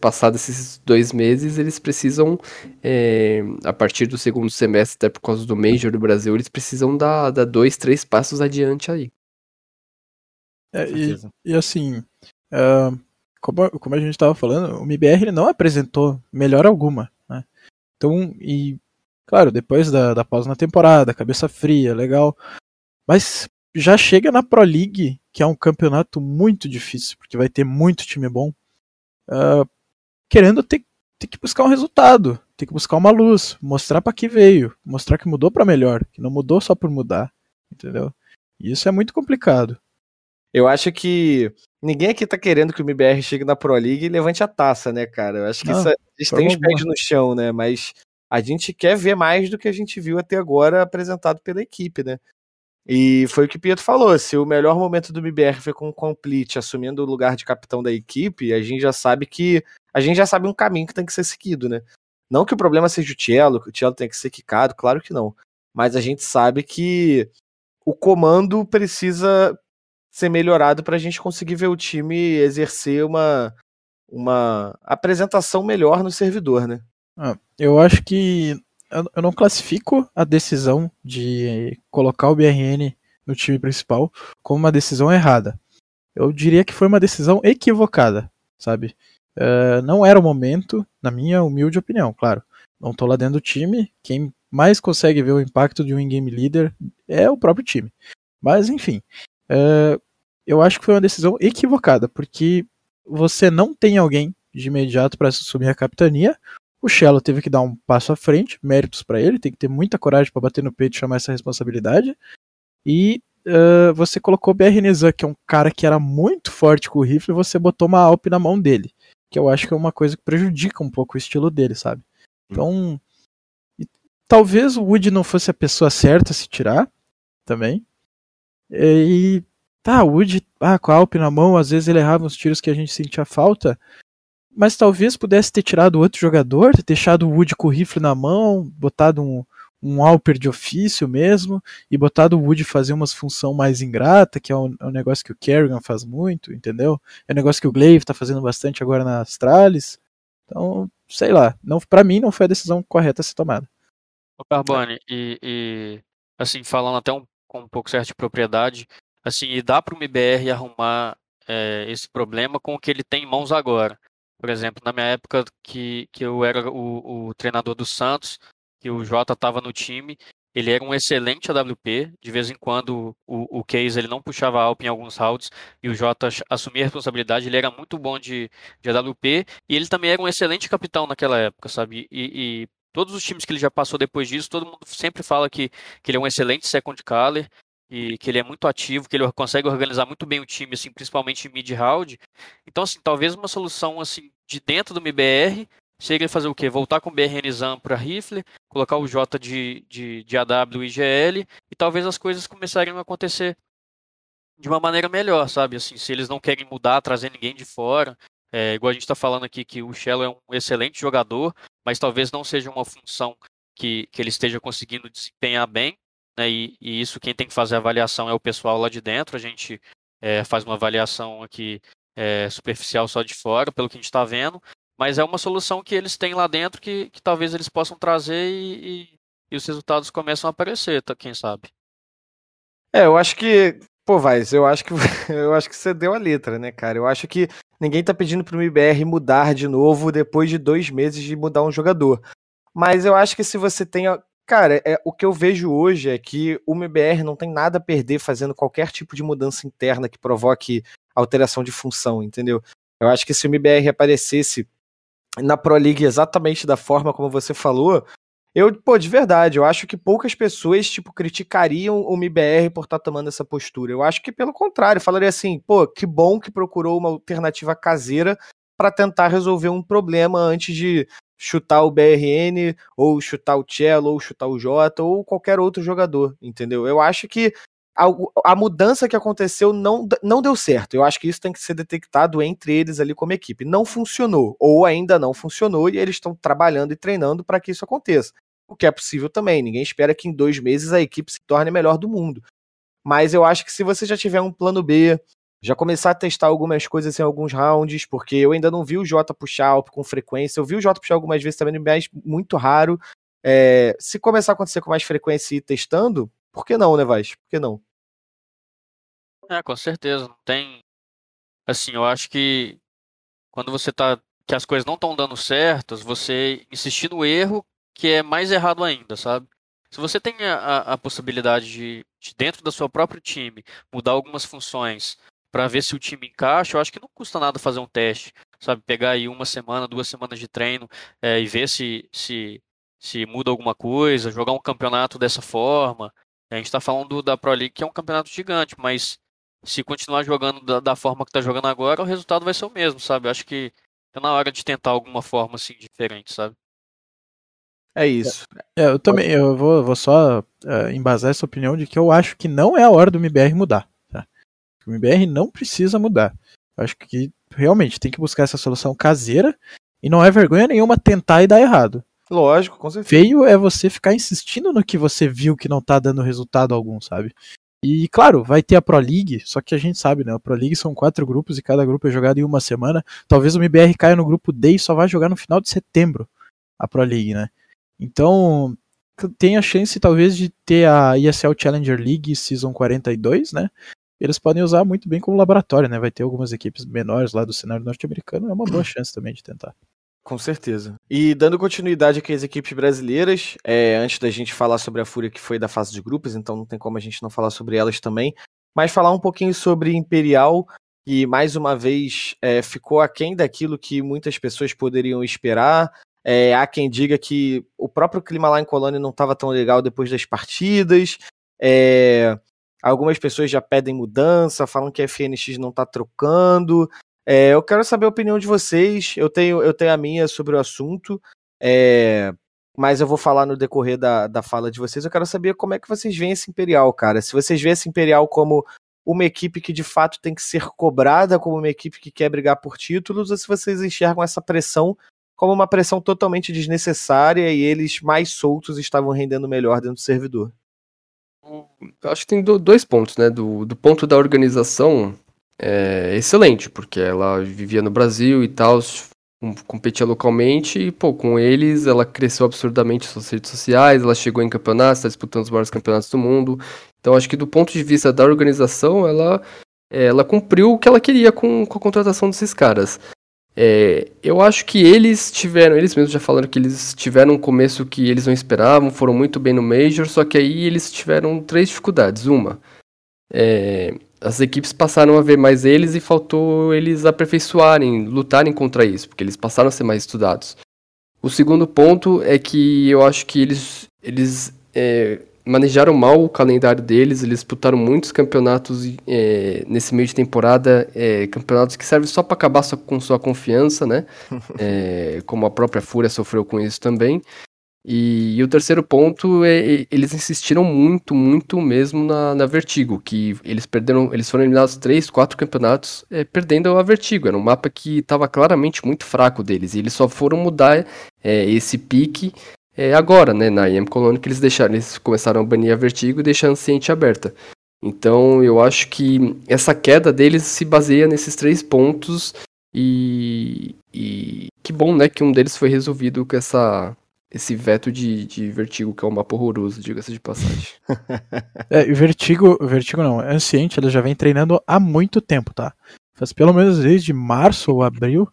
passados esses dois meses, eles precisam, é, a partir do segundo semestre, até por causa do Major do Brasil, eles precisam dar, dar dois, três passos adiante aí. É, e, e, assim, uh, como, como a gente estava falando, o MBR ele não apresentou melhor alguma. Né? Então, e claro, depois da, da pausa na temporada, cabeça fria, legal. Mas já chega na Pro League, que é um campeonato muito difícil, porque vai ter muito time bom, uh, querendo ter, ter, que buscar um resultado, ter que buscar uma luz, mostrar para que veio, mostrar que mudou para melhor, que não mudou só por mudar, entendeu? E isso é muito complicado. Eu acho que ninguém aqui tá querendo que o MBR chegue na Pro League e levante a taça, né, cara? Eu acho que não, isso, eles têm os pés no chão, né? Mas a gente quer ver mais do que a gente viu até agora apresentado pela equipe, né? E foi o que o Pietro falou: se o melhor momento do MBR foi com o Complete assumindo o lugar de capitão da equipe, a gente já sabe que. A gente já sabe um caminho que tem que ser seguido, né? Não que o problema seja o Cielo, que o Cielo tem que ser quicado, claro que não. Mas a gente sabe que o comando precisa ser melhorado para a gente conseguir ver o time exercer uma, uma apresentação melhor no servidor, né? Ah, eu acho que eu não classifico a decisão de colocar o BRN no time principal como uma decisão errada. Eu diria que foi uma decisão equivocada, sabe? Uh, não era o momento, na minha humilde opinião, claro. Não tô lá dentro do time. Quem mais consegue ver o impacto de um in-game leader é o próprio time. Mas, enfim. Uh, eu acho que foi uma decisão equivocada, porque você não tem alguém de imediato para assumir a capitania. O Shello teve que dar um passo à frente, méritos para ele, tem que ter muita coragem para bater no peito e chamar essa responsabilidade. E uh, você colocou o BR Nezan, que é um cara que era muito forte com o rifle, e você botou uma Alp na mão dele. que eu acho que é uma coisa que prejudica um pouco o estilo dele, sabe? Então, e talvez o Wood não fosse a pessoa certa a se tirar também. E tá, o Wood, ah, com a Alp na mão, às vezes ele errava uns tiros que a gente sentia falta. Mas talvez pudesse ter tirado outro jogador, ter deixado o Wood com o rifle na mão, botado um, um Alper de ofício mesmo, e botado o Wood fazer umas função mais ingrata, que é um, é um, negócio que o Kerrigan faz muito, entendeu? É um negócio que o Glaive tá fazendo bastante agora na Astralis. Então, sei lá, não para mim não foi a decisão correta a ser tomada. O Carbone, e, e, assim, falando até um, com um pouco certo de propriedade, assim, e dá para o MBR arrumar é, esse problema com o que ele tem em mãos agora. Por exemplo, na minha época que, que eu era o, o treinador do Santos, que o Jota estava no time, ele era um excelente AWP. De vez em quando o, o Case ele não puxava Alp em alguns rounds e o Jota assumia a responsabilidade. Ele era muito bom de, de AWP e ele também era um excelente capitão naquela época, sabe? E, e todos os times que ele já passou depois disso, todo mundo sempre fala que, que ele é um excelente second caller e que ele é muito ativo, que ele consegue organizar muito bem o time, assim, principalmente em mid round. Então, assim, talvez uma solução assim de dentro do MBR seria fazer o quê? Voltar com o BRN ZAM para rifle, colocar o J de, de, de AW e GL e talvez as coisas começarem a acontecer de uma maneira melhor, sabe? Assim, se eles não querem mudar, trazer ninguém de fora, é, igual a gente está falando aqui que o Shell é um excelente jogador, mas talvez não seja uma função que, que ele esteja conseguindo desempenhar bem né? E, e, isso quem tem que fazer a avaliação é o pessoal lá de dentro. A gente é, faz uma avaliação aqui é, superficial só de fora, pelo que a gente está vendo, mas é uma solução que eles têm lá dentro que, que talvez eles possam trazer e, e, e, os resultados começam a aparecer, tá? Quem sabe? É, eu acho que, pô, Vaz, eu acho que eu acho que você deu a letra, né, cara? Eu acho que ninguém tá pedindo pro MBR mudar de novo depois de dois meses de mudar um jogador. Mas eu acho que se você tem Cara, é, o que eu vejo hoje é que o MBR não tem nada a perder fazendo qualquer tipo de mudança interna que provoque alteração de função, entendeu? Eu acho que se o MBR aparecesse na Pro League exatamente da forma como você falou, eu, pô, de verdade, eu acho que poucas pessoas, tipo, criticariam o MBR por estar tá tomando essa postura. Eu acho que, pelo contrário, falaria assim, pô, que bom que procurou uma alternativa caseira para tentar resolver um problema antes de chutar o BRN, ou chutar o Cello, ou chutar o Jota, ou qualquer outro jogador, entendeu? Eu acho que a, a, mudança que aconteceu não, não deu certo. Eu acho que isso tem que ser detectado entre eles ali como equipe. Não funcionou, ou ainda não funcionou, e eles estão trabalhando e treinando para que isso aconteça. O que é possível também. Ninguém espera que em dois meses a equipe se torne a melhor do mundo. Mas eu acho que se você já tiver um plano B, já começar a testar algumas coisas em alguns rounds, porque eu ainda não vi o Jota puxar com frequência. Eu vi o Jota puxar algumas vezes também, mas muito raro. É, se começar a acontecer com mais frequência e ir testando, por que não, né, Vaz? Por que não? É, com certeza. Não tem. Assim, eu acho que quando você tá. que as coisas não estão dando certas, você insistir no erro, que é mais errado ainda, sabe? Se você tem a, a possibilidade de, de, dentro do seu próprio time, mudar algumas funções, para ver se o time encaixa, eu acho que não custa nada fazer um teste, sabe? Pegar aí uma semana, duas semanas de treino é, e ver se, se, se muda alguma coisa, jogar um campeonato dessa forma. A gente está falando da Pro League, que é um campeonato gigante, mas se continuar jogando da, da forma que está jogando agora, o resultado vai ser o mesmo, sabe? Eu acho que é na hora de tentar alguma forma assim diferente, sabe? É isso. É, eu também, eu vou, vou só é, embasar essa opinião de que eu acho que não é a hora do MBR mudar. O MBR não precisa mudar. Acho que realmente tem que buscar essa solução caseira e não é vergonha nenhuma tentar e dar errado. Lógico, com certeza. Feio é você ficar insistindo no que você viu que não tá dando resultado algum, sabe? E claro, vai ter a Pro League, só que a gente sabe, né? A Pro League são quatro grupos e cada grupo é jogado em uma semana. Talvez o MBR caia no grupo D e só vai jogar no final de setembro a Pro League, né? Então, tem a chance talvez de ter a ESL Challenger League Season 42, né? Eles podem usar muito bem como laboratório, né? Vai ter algumas equipes menores lá do cenário norte-americano, é uma boa chance também de tentar. Com certeza. E dando continuidade aqui às equipes brasileiras, é, antes da gente falar sobre a Fúria que foi da fase de grupos, então não tem como a gente não falar sobre elas também, mas falar um pouquinho sobre Imperial, que mais uma vez é, ficou aquém daquilo que muitas pessoas poderiam esperar. É, há quem diga que o próprio clima lá em Colônia não estava tão legal depois das partidas. É, Algumas pessoas já pedem mudança, falam que a FNX não está trocando. É, eu quero saber a opinião de vocês. Eu tenho, eu tenho a minha sobre o assunto, é, mas eu vou falar no decorrer da, da fala de vocês. Eu quero saber como é que vocês veem esse Imperial, cara. Se vocês veem esse Imperial como uma equipe que de fato tem que ser cobrada, como uma equipe que quer brigar por títulos, ou se vocês enxergam essa pressão como uma pressão totalmente desnecessária e eles mais soltos estavam rendendo melhor dentro do servidor. Acho que tem dois pontos, né? Do, do ponto da organização, é excelente, porque ela vivia no Brasil e tal, competia localmente e, pô, com eles ela cresceu absurdamente suas redes sociais, ela chegou em campeonatos, está disputando os maiores campeonatos do mundo. Então, acho que do ponto de vista da organização, ela, é, ela cumpriu o que ela queria com, com a contratação desses caras. É, eu acho que eles tiveram, eles mesmos já falaram que eles tiveram um começo que eles não esperavam, foram muito bem no Major, só que aí eles tiveram três dificuldades. Uma, é, as equipes passaram a ver mais eles e faltou eles aperfeiçoarem, lutarem contra isso, porque eles passaram a ser mais estudados. O segundo ponto é que eu acho que eles, eles é, manejaram mal o calendário deles, eles disputaram muitos campeonatos é, nesse meio de temporada, é, campeonatos que servem só para acabar sua, com sua confiança, né? É, como a própria Fúria sofreu com isso também. E, e, o terceiro ponto é eles insistiram muito, muito mesmo na, na Vertigo, que eles perderam, eles foram eliminados três, quatro campeonatos perdendo a Vertigo. Era um mapa que estava claramente muito fraco deles, e eles só foram mudar esse pique é, agora, né, na IM Colony, que eles deixaram, eles começaram a banir a Vertigo deixar a Anciente aberta. Então eu acho que essa queda deles se baseia nesses três pontos e, e que bom, né, que um deles foi resolvido com essa esse veto de, de Vertigo, que é um mapa horroroso, diga-se de passagem. é, Vertigo, Vertigo não, Anciente, ela já vem treinando há muito tempo, tá? Faz pelo menos desde março ou abril,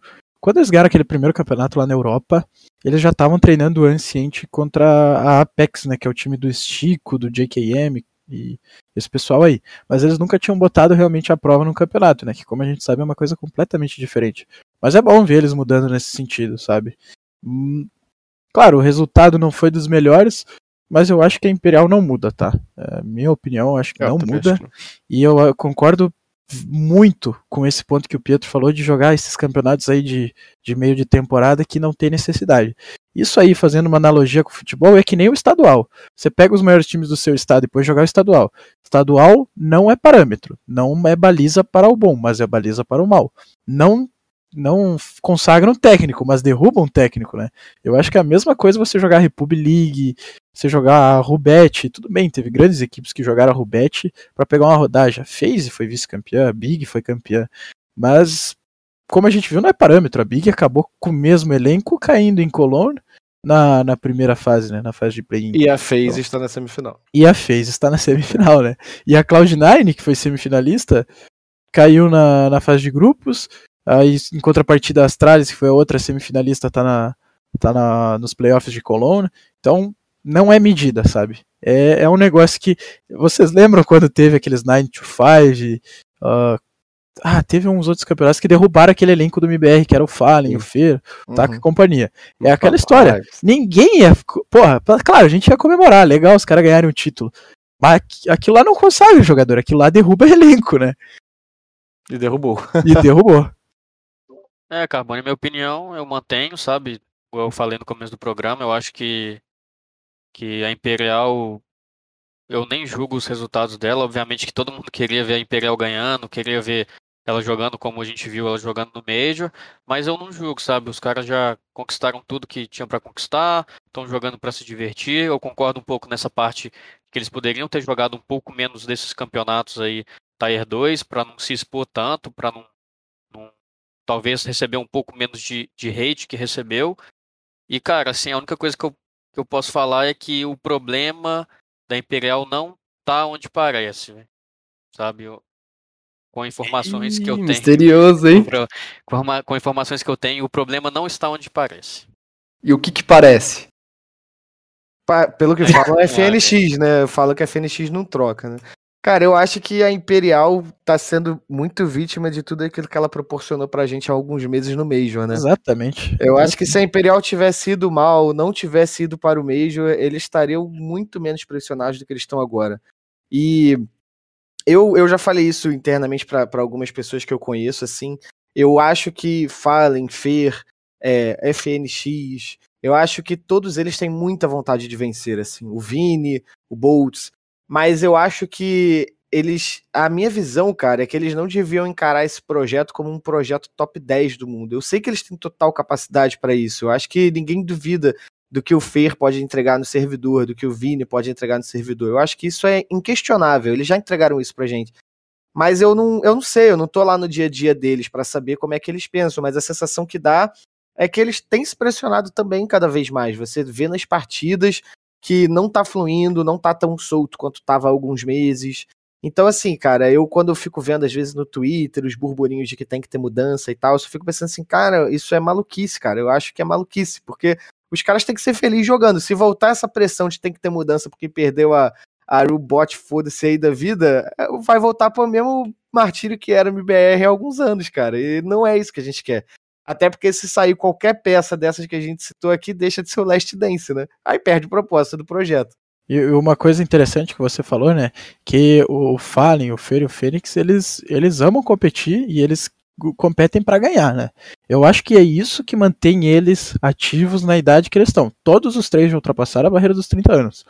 quando eles ganharam aquele primeiro campeonato lá na Europa, eles já estavam treinando o Anciente contra a Apex, né, que é o time do Estico, do JKM e esse pessoal aí. Mas eles nunca tinham botado realmente a prova no campeonato, né, que como a gente sabe é uma coisa completamente diferente. Mas é bom ver eles mudando nesse sentido, sabe? Hum, claro, o resultado não foi dos melhores, mas eu acho que a Imperial não muda, tá? É, minha opinião, eu acho que eu não muda. Acho. E eu concordo muito com esse ponto que o Pietro falou de jogar esses campeonatos aí de, de meio de temporada que não tem necessidade. Isso aí, fazendo uma analogia com o futebol, é que nem o estadual. Você pega os maiores times do seu estado e depois jogar o estadual. Estadual não é parâmetro, não é baliza para o bom, mas é baliza para o mal. Não não consagram técnico, mas derrubam técnico, né? Eu acho que é a mesma coisa você jogar Republic League, você jogar Rubete, tudo bem, teve grandes equipes que jogaram a Rubete para pegar uma rodagem. A FaZe foi vice-campeã, a Big foi campeã, mas como a gente viu, não é parâmetro. A Big acabou com o mesmo elenco caindo em Cologne na, na primeira fase, né? Na fase de play-in. E a FaZe então, está na semifinal. E a FaZe está na semifinal, né? E a Cloud9, que foi semifinalista, caiu na, na fase de grupos, Aí, em contrapartida, a Astralis, que foi a outra semifinalista, tá, na, tá na, nos playoffs de Cologne. Então, não é medida, sabe? É, é um negócio que. Vocês lembram quando teve aqueles 9 to 5? Uh, ah, teve uns outros campeonatos que derrubaram aquele elenco do MBR, que era o Fallen, o Fer, o uhum. e companhia. É aquela história. Ninguém ia. Porra, claro, a gente ia comemorar, legal os caras ganharem o título. Mas aquilo lá não consagra o jogador, aquilo lá derruba elenco, né? E derrubou. E derrubou. É, Carbone, minha opinião eu mantenho, sabe? Eu falei no começo do programa, eu acho que, que a Imperial, eu nem julgo os resultados dela. Obviamente que todo mundo queria ver a Imperial ganhando, queria ver ela jogando como a gente viu ela jogando no Major, mas eu não julgo, sabe? Os caras já conquistaram tudo que tinham para conquistar, estão jogando para se divertir. Eu concordo um pouco nessa parte que eles poderiam ter jogado um pouco menos desses campeonatos aí, Tier 2, para não se expor tanto, para não talvez receber um pouco menos de, de hate que recebeu. E, cara, assim, a única coisa que eu, que eu posso falar é que o problema da Imperial não tá onde parece, véio. sabe? Eu, com informações Ih, que eu tenho. Misterioso, hein? Com, com, informações que eu tenho, o problema não está onde parece. E o que que parece? Pa, pelo que falam, é FNX, né? Fala que a FNX não troca, né? Cara, eu acho que a Imperial tá sendo muito vítima de tudo aquilo que ela proporcionou pra gente há alguns meses no Major, né? Exatamente. Eu acho que se a Imperial tivesse ido mal, não tivesse ido para o Major, eles estariam muito menos pressionados do que eles estão agora. E eu, eu já falei isso internamente para algumas pessoas que eu conheço, assim. Eu acho que Fallen, Fer, é, FNX, eu acho que todos eles têm muita vontade de vencer, assim. O Vini, o Boltz. Mas eu acho que eles. A minha visão, cara, é que eles não deviam encarar esse projeto como um projeto top 10 do mundo. Eu sei que eles têm total capacidade para isso. Eu acho que ninguém duvida do que o Fer pode entregar no servidor, do que o Vini pode entregar no servidor. Eu acho que isso é inquestionável. Eles já entregaram isso pra gente. Mas eu não, eu não sei, eu não tô lá no dia a dia deles para saber como é que eles pensam, mas a sensação que dá é que eles têm se pressionado também cada vez mais. Você vê nas partidas que não tá fluindo, não tá tão solto quanto tava há alguns meses. Então, assim, cara, eu quando eu fico vendo, às vezes, no Twitter, os burburinhos de que tem que ter mudança e tal, eu só fico pensando assim, cara, isso é maluquice, cara. Eu acho que é maluquice, porque os caras têm que ser felizes jogando. Se voltar essa pressão de tem que ter mudança porque perdeu a, a Rubot foda-se aí da vida, é, vai voltar para o mesmo martírio que era o MBR há alguns anos, cara. E não é isso que a gente quer. Até porque se sair qualquer peça dessas que a gente citou aqui, deixa de ser o Last Dance, né? Aí perde o propósito do projeto. E uma coisa interessante que você falou, né? Que o Fallen, o Fer e o Fênix, eles, eles amam competir e eles competem para ganhar, né? Eu acho que é isso que mantém eles ativos na idade que eles estão. Todos os três já ultrapassaram a barreira dos 30 anos.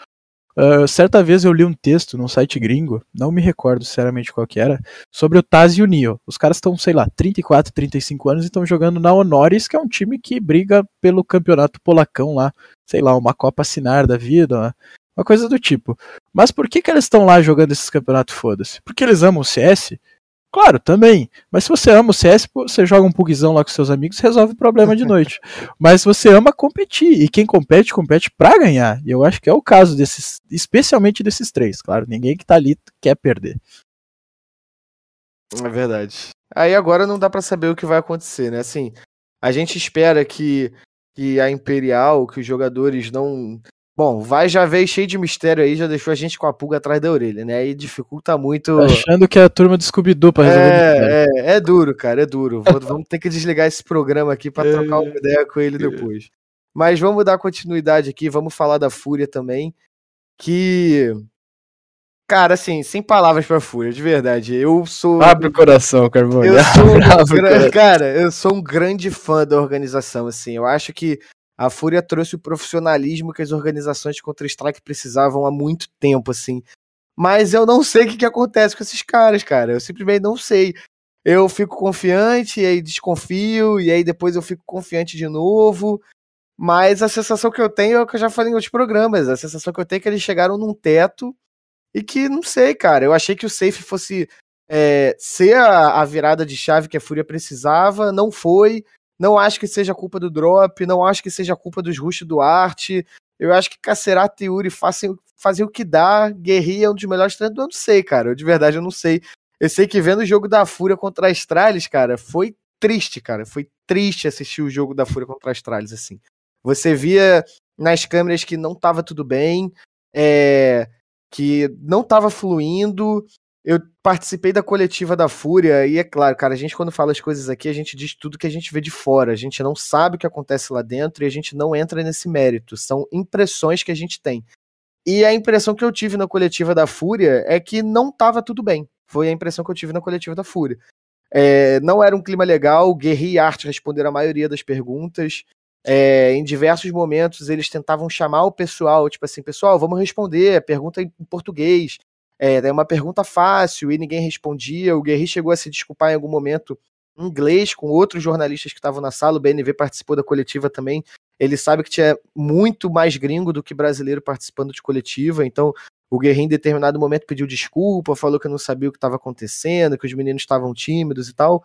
Uh, certa vez eu li um texto num site gringo, não me recordo sinceramente qual que era, sobre o Taz e o Neo. Os caras estão, sei lá, 34, 35 anos e estão jogando na Honores, que é um time que briga pelo campeonato polacão lá, sei lá, uma Copa Assinar da vida, uma, uma coisa do tipo. Mas por que, que eles estão lá jogando esses campeonatos foda-se? Porque eles amam o CS? Claro, também. Mas se você ama o CS, você joga um pugzão lá com seus amigos, resolve o problema de noite. Mas você ama competir. E quem compete, compete para ganhar. E eu acho que é o caso desses, especialmente desses três. Claro, ninguém que tá ali quer perder. É verdade. Aí agora não dá para saber o que vai acontecer, né? Assim, a gente espera que, que a Imperial, que os jogadores não Bom, vai já veio cheio de mistério aí, já deixou a gente com a pulga atrás da orelha, né? E dificulta muito. Achando que é a turma do Scooby-Doo pra resolver é, é, é, duro, cara, é duro. vamos ter que desligar esse programa aqui para trocar uma ideia com ele depois. Mas vamos dar continuidade aqui, vamos falar da Fúria também. Que. Cara, assim, sem palavras pra Fúria, de verdade. Eu sou. Abre o coração, Carvão. Eu sou um... Cara, eu sou um grande fã da organização, assim. Eu acho que a Fúria trouxe o profissionalismo que as organizações de Counter-Strike precisavam há muito tempo, assim. Mas eu não sei o que, que acontece com esses caras, cara. Eu simplesmente não sei. Eu fico confiante, e aí desconfio, e aí depois eu fico confiante de novo. Mas a sensação que eu tenho é o que eu já falei em outros programas. A sensação que eu tenho é que eles chegaram num teto e que, não sei, cara. Eu achei que o Safe fosse é, ser a, a virada de chave que a Fúria precisava, não foi. Não acho que seja culpa do drop, não acho que seja culpa dos Rush Duarte. Eu acho que Cacerato e Yuri fazem, fazem o que dá. Guerrilha é um dos melhores treinos. Eu não sei, cara. Eu, de verdade, eu não sei. Eu sei que vendo o jogo da Fúria contra a Astralis, cara, foi triste, cara. Foi triste assistir o jogo da Fúria contra a Astralis, assim. Você via nas câmeras que não tava tudo bem, é, que não tava fluindo, eu participei da coletiva da Fúria e é claro, cara, a gente quando fala as coisas aqui, a gente diz tudo que a gente vê de fora. A gente não sabe o que acontece lá dentro e a gente não entra nesse mérito. São impressões que a gente tem. E a impressão que eu tive na coletiva da Fúria é que não estava tudo bem. Foi a impressão que eu tive na coletiva da Fúria. É, não era um clima legal, Guerri e Art responderam a maioria das perguntas. É, em diversos momentos eles tentavam chamar o pessoal, tipo assim, pessoal, vamos responder, pergunta em português. É, uma pergunta fácil e ninguém respondia. O Guerri chegou a se desculpar em algum momento em inglês com outros jornalistas que estavam na sala. O BNV participou da coletiva também. Ele sabe que tinha muito mais gringo do que brasileiro participando de coletiva. Então, o Guerri, em determinado momento, pediu desculpa, falou que não sabia o que estava acontecendo, que os meninos estavam tímidos e tal.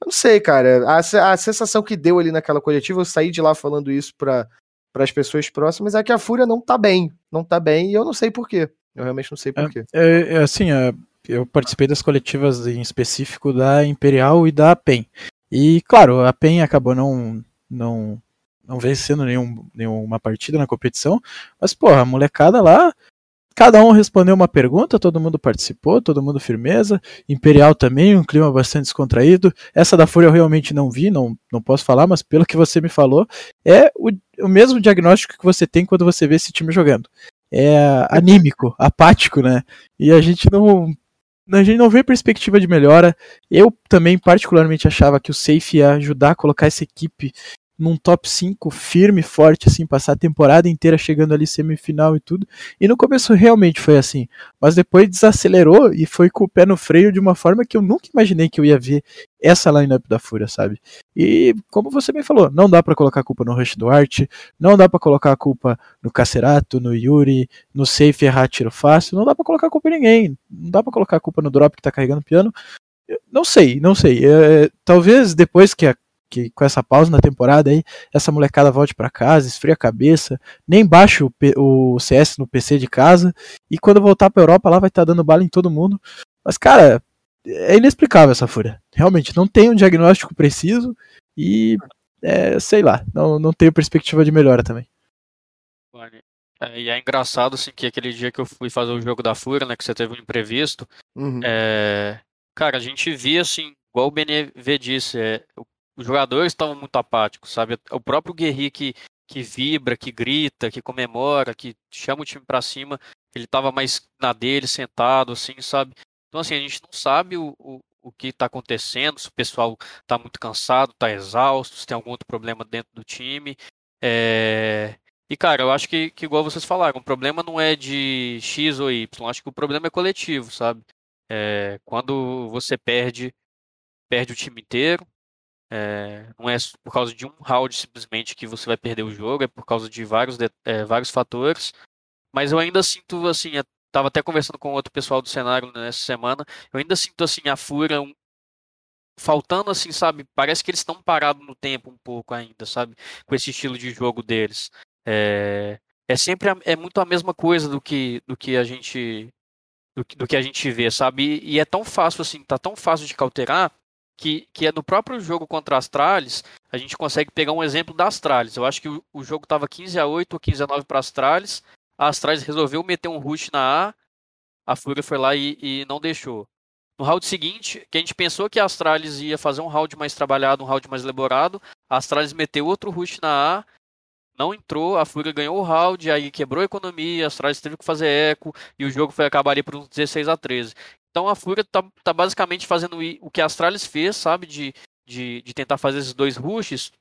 Eu não sei, cara. A, a sensação que deu ali naquela coletiva, eu saí de lá falando isso para as pessoas próximas, é que a Fúria não tá bem. Não tá bem e eu não sei porquê. Eu realmente não sei porquê. É, é, é assim, é, eu participei das coletivas em específico da Imperial e da PEN. E, claro, a PEN acabou não, não, não vencendo nenhum, nenhuma partida na competição, mas, porra, a molecada lá, cada um respondeu uma pergunta, todo mundo participou, todo mundo firmeza. Imperial também, um clima bastante descontraído. Essa da Fúria eu realmente não vi, não, não posso falar, mas pelo que você me falou, é o, o mesmo diagnóstico que você tem quando você vê esse time jogando é anímico, apático, né? E a gente não a gente não vê perspectiva de melhora. Eu também, particularmente, achava que o Safe ia ajudar a colocar essa equipe num top 5 firme, forte, assim, passar a temporada inteira chegando ali semifinal e tudo. E no começo realmente foi assim, mas depois desacelerou e foi com o pé no freio de uma forma que eu nunca imaginei que eu ia ver essa lineup da Fúria, sabe? E como você bem falou, não dá para colocar a culpa no Rush Duarte, não dá para colocar a culpa no Cacerato, no Yuri, no Safe errar tiro fácil, não dá para colocar a culpa em ninguém, não dá para colocar a culpa no Drop que tá carregando o piano. Não sei, não sei. É, talvez depois que a que com essa pausa na temporada aí, essa molecada volte para casa, esfria a cabeça, nem baixe o, o, CS no PC de casa, e quando voltar pra Europa lá vai estar tá dando bala em todo mundo. Mas, cara, é inexplicável essa fúria. Realmente, não tem um diagnóstico preciso e, é, sei lá, não, não tenho perspectiva de melhora também. É, e é engraçado, assim, que aquele dia que eu fui fazer o jogo da Fúria, né, que você teve um imprevisto, uhum. é... cara, a gente via, assim, igual o BNV disse, é, o os jogadores estavam muito apáticos, sabe? O próprio Guerri que, que vibra, que grita, que comemora, que chama o time para cima, ele estava mais na dele, sentado, assim, sabe? Então, assim, a gente não sabe o, o, o que está acontecendo, se o pessoal está muito cansado, está exausto, se tem algum outro problema dentro do time. É... E, cara, eu acho que, que, igual vocês falaram, o problema não é de X ou Y, acho que o problema é coletivo, sabe? É... Quando você perde, perde o time inteiro, é, não é por causa de um round simplesmente que você vai perder o jogo, é por causa de vários, de, é, vários fatores. Mas eu ainda sinto assim, estava até conversando com outro pessoal do cenário nessa semana, eu ainda sinto assim a fúria um, faltando assim, sabe? Parece que eles estão parados no tempo um pouco ainda, sabe? Com esse estilo de jogo deles. É, é sempre a, é muito a mesma coisa do que do que a gente do, do que a gente vê, sabe? E, e é tão fácil assim, tá tão fácil de cauterar que, que é no próprio jogo contra a Astralis, a gente consegue pegar um exemplo da Astralis. Eu acho que o, o jogo estava 15 a 8 ou 15 a 9 para a Astralis. A Astralis resolveu meter um rush na A, a Fúria foi lá e, e, não deixou. No round seguinte, que a gente pensou que a Astralis ia fazer um round mais trabalhado, um round mais elaborado, a Astralis meteu outro rush na A, não entrou, a Fúria ganhou o round, aí quebrou a economia, a Astralis teve que fazer eco e o jogo foi acabaria por uns 16 a 13. Então a Fúria tá, tá basicamente fazendo o que a Astralis fez, sabe? De, de, de tentar fazer esses dois rushes.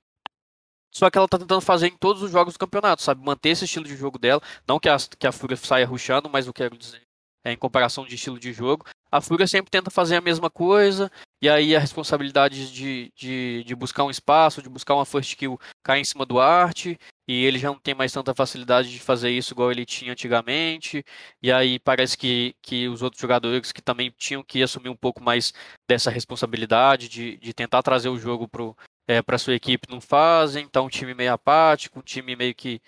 Só que ela tá tentando fazer em todos os jogos do campeonato, sabe? Manter esse estilo de jogo dela. Não que a, que a Fúria saia rushando, mas eu quero dizer é, em comparação de estilo de jogo. A Fúria sempre tenta fazer a mesma coisa, e aí a responsabilidade de, de, de buscar um espaço, de buscar uma first kill cai em cima do Arte, e ele já não tem mais tanta facilidade de fazer isso igual ele tinha antigamente, e aí parece que, que os outros jogadores que também tinham que assumir um pouco mais dessa responsabilidade de, de tentar trazer o jogo para é, sua equipe não fazem, então um time meio apático, um time meio que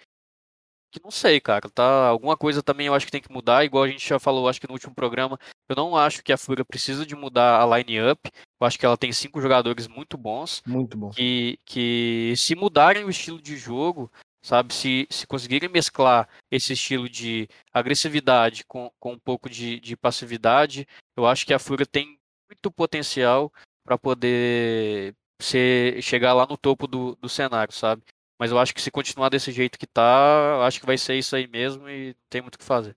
que não sei, cara, tá? Alguma coisa também eu acho que tem que mudar, igual a gente já falou, acho que no último programa, eu não acho que a Fúria precisa de mudar a line-up, eu acho que ela tem cinco jogadores muito bons. Muito bom. Que, que se mudarem o estilo de jogo, sabe, se, se conseguirem mesclar esse estilo de agressividade com, com um pouco de, de passividade, eu acho que a Fúria tem muito potencial para poder ser, chegar lá no topo do, do cenário, sabe? Mas eu acho que se continuar desse jeito que tá, eu acho que vai ser isso aí mesmo e tem muito o que fazer.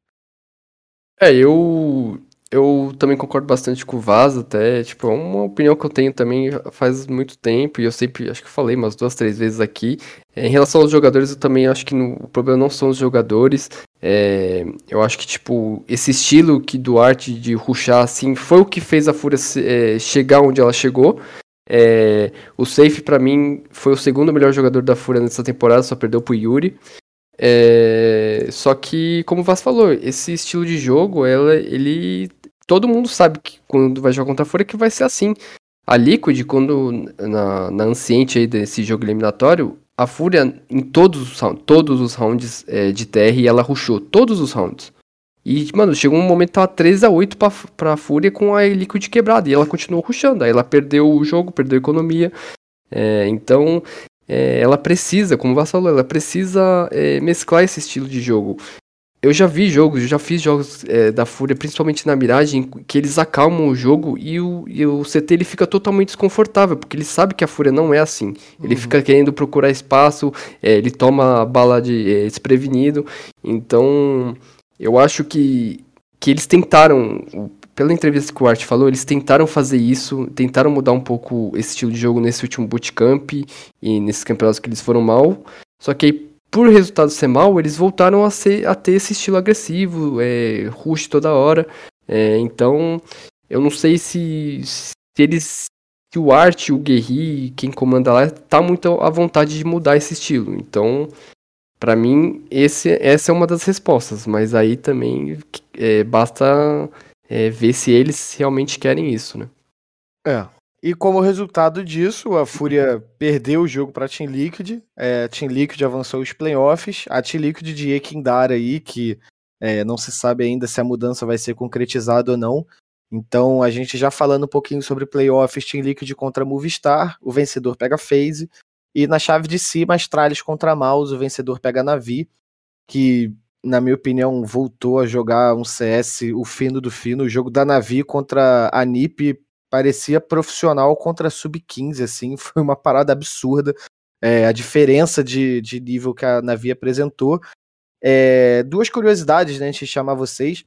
É, eu eu também concordo bastante com o Vaz, até, tipo, é uma opinião que eu tenho também faz muito tempo, e eu sempre, acho que falei umas duas, três vezes aqui. É, em relação aos jogadores, eu também acho que no, o problema não são os jogadores, é, eu acho que, tipo, esse estilo que Duarte de ruxar, assim, foi o que fez a Fúria é, chegar onde ela chegou, é, o Safe, para mim, foi o segundo melhor jogador da Fúria nessa temporada, só perdeu pro Yuri. É, só que, como o Vaz falou, esse estilo de jogo, ela, ele. Todo mundo sabe que quando vai jogar contra a Fúria que vai ser assim. A Liquid, quando na, na anciente aí desse jogo eliminatório, a Fúria, em todos os, todos os rounds é, de TR, ela rushou. Todos os rounds. E, mano, chegou um momento que tava 3 a 8 pra, pra Fúria com a Liquid quebrada. E ela continuou ruxando. Aí ela perdeu o jogo, perdeu a economia. É, então, é, ela precisa, como o Vasco falou, ela precisa é, mesclar esse estilo de jogo. Eu já vi jogos, eu já fiz jogos é, da Fúria, principalmente na Miragem, que eles acalmam o jogo e o, e o CT ele fica totalmente desconfortável, porque ele sabe que a Fúria não é assim. Ele uhum. fica querendo procurar espaço, é, ele toma bala de é, desprevenido. Então, eu acho que, que eles tentaram, pela entrevista que o Art falou, eles tentaram fazer isso, tentaram mudar um pouco esse estilo de jogo nesse último bootcamp e nesses campeonatos que eles foram mal. Só que aí, por resultado ser mal, eles voltaram a, ser, a ter esse estilo agressivo, é, rush toda hora. É, então, eu não sei se, se eles. Se o Art, o Guerri, quem comanda lá, tá muito à vontade de mudar esse estilo. Então, para mim, esse, essa é uma das respostas. Mas aí também é, basta é, ver se eles realmente querem isso, né? É. E como resultado disso, a Fúria perdeu o jogo para a Team Liquid. É, a Team Liquid avançou os playoffs. A Team Liquid de Ekindar aí, que é, não se sabe ainda se a mudança vai ser concretizada ou não. Então, a gente já falando um pouquinho sobre playoffs, Team Liquid contra Movistar, o vencedor pega FaZe. E na chave de cima, Astralis contra Mouse, o vencedor pega Navi, que na minha opinião, voltou a jogar um CS, o fino do fino. O jogo da Navi contra a NiP parecia profissional contra a Sub-15, assim, foi uma parada absurda. É, a diferença de, de nível que a Navi apresentou. É, duas curiosidades, né, antes de chamar vocês.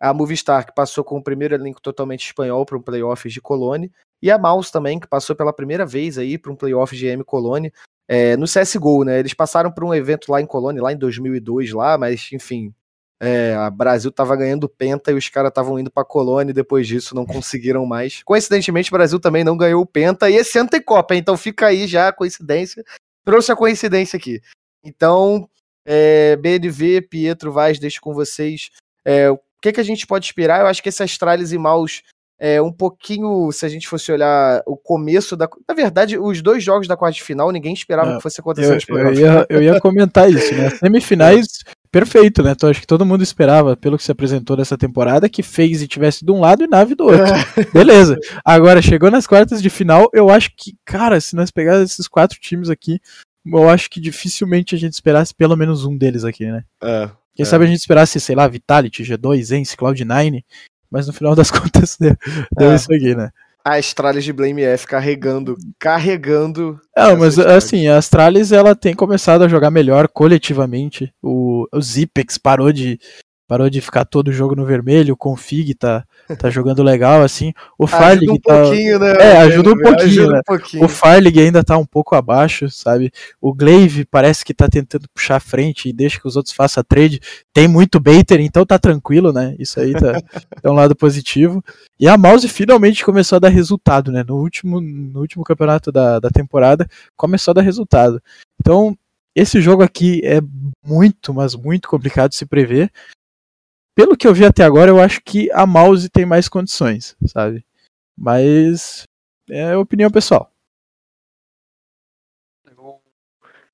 A Movistar, que passou com o primeiro elenco totalmente espanhol para um playoff de Colônia, e a Mouse também, que passou pela primeira vez aí para um playoff de M Colônia é, no CSGO, né? Eles passaram por um evento lá em Colônia, lá em 2002, lá, mas enfim, é, a Brasil tava ganhando penta e os caras estavam indo para Colônia e depois disso não conseguiram mais. Coincidentemente, o Brasil também não ganhou o penta e esse ano tem Copa, então fica aí já a coincidência. Trouxe a coincidência aqui. Então, é, BNV, Pietro Vaz, deixo com vocês. É, o que, que a gente pode esperar? Eu acho que esse Astralis e Maus é, um pouquinho, se a gente fosse olhar o começo da. Na verdade, os dois jogos da quarta de final, ninguém esperava que fosse acontecer eu, eu, ia, eu ia comentar isso, né? Semifinais, perfeito, né? Então acho que todo mundo esperava, pelo que se apresentou nessa temporada, que fez e tivesse de um lado e nave do outro. É. Beleza. Agora, chegou nas quartas de final, eu acho que, cara, se nós pegarmos esses quatro times aqui, eu acho que dificilmente a gente esperasse pelo menos um deles aqui, né? É. Quem é. sabe a gente esperasse, sei lá, Vitality, G2, Ence, Cloud9, mas no final das contas deu, deu é. isso aqui, né? A Astralis de Blame F carregando, carregando. É, mas assim, a Astralis ela tem começado a jogar melhor coletivamente. O, o Zipex parou de parou de ficar todo o jogo no vermelho, o Config tá, tá jogando legal, assim. O Farlig um tá. Pouquinho, né, é, ajuda um pouquinho, ajuda né? Um pouquinho. O Farlig ainda tá um pouco abaixo, sabe? O Glaive parece que tá tentando puxar a frente e deixa que os outros façam a trade. Tem muito baiter, então tá tranquilo, né? Isso aí tá, é um lado positivo. E a Mouse finalmente começou a dar resultado, né? No último, no último campeonato da, da temporada, começou a dar resultado. Então, esse jogo aqui é muito, mas muito complicado de se prever pelo que eu vi até agora, eu acho que a mouse tem mais condições, sabe? Mas é opinião pessoal.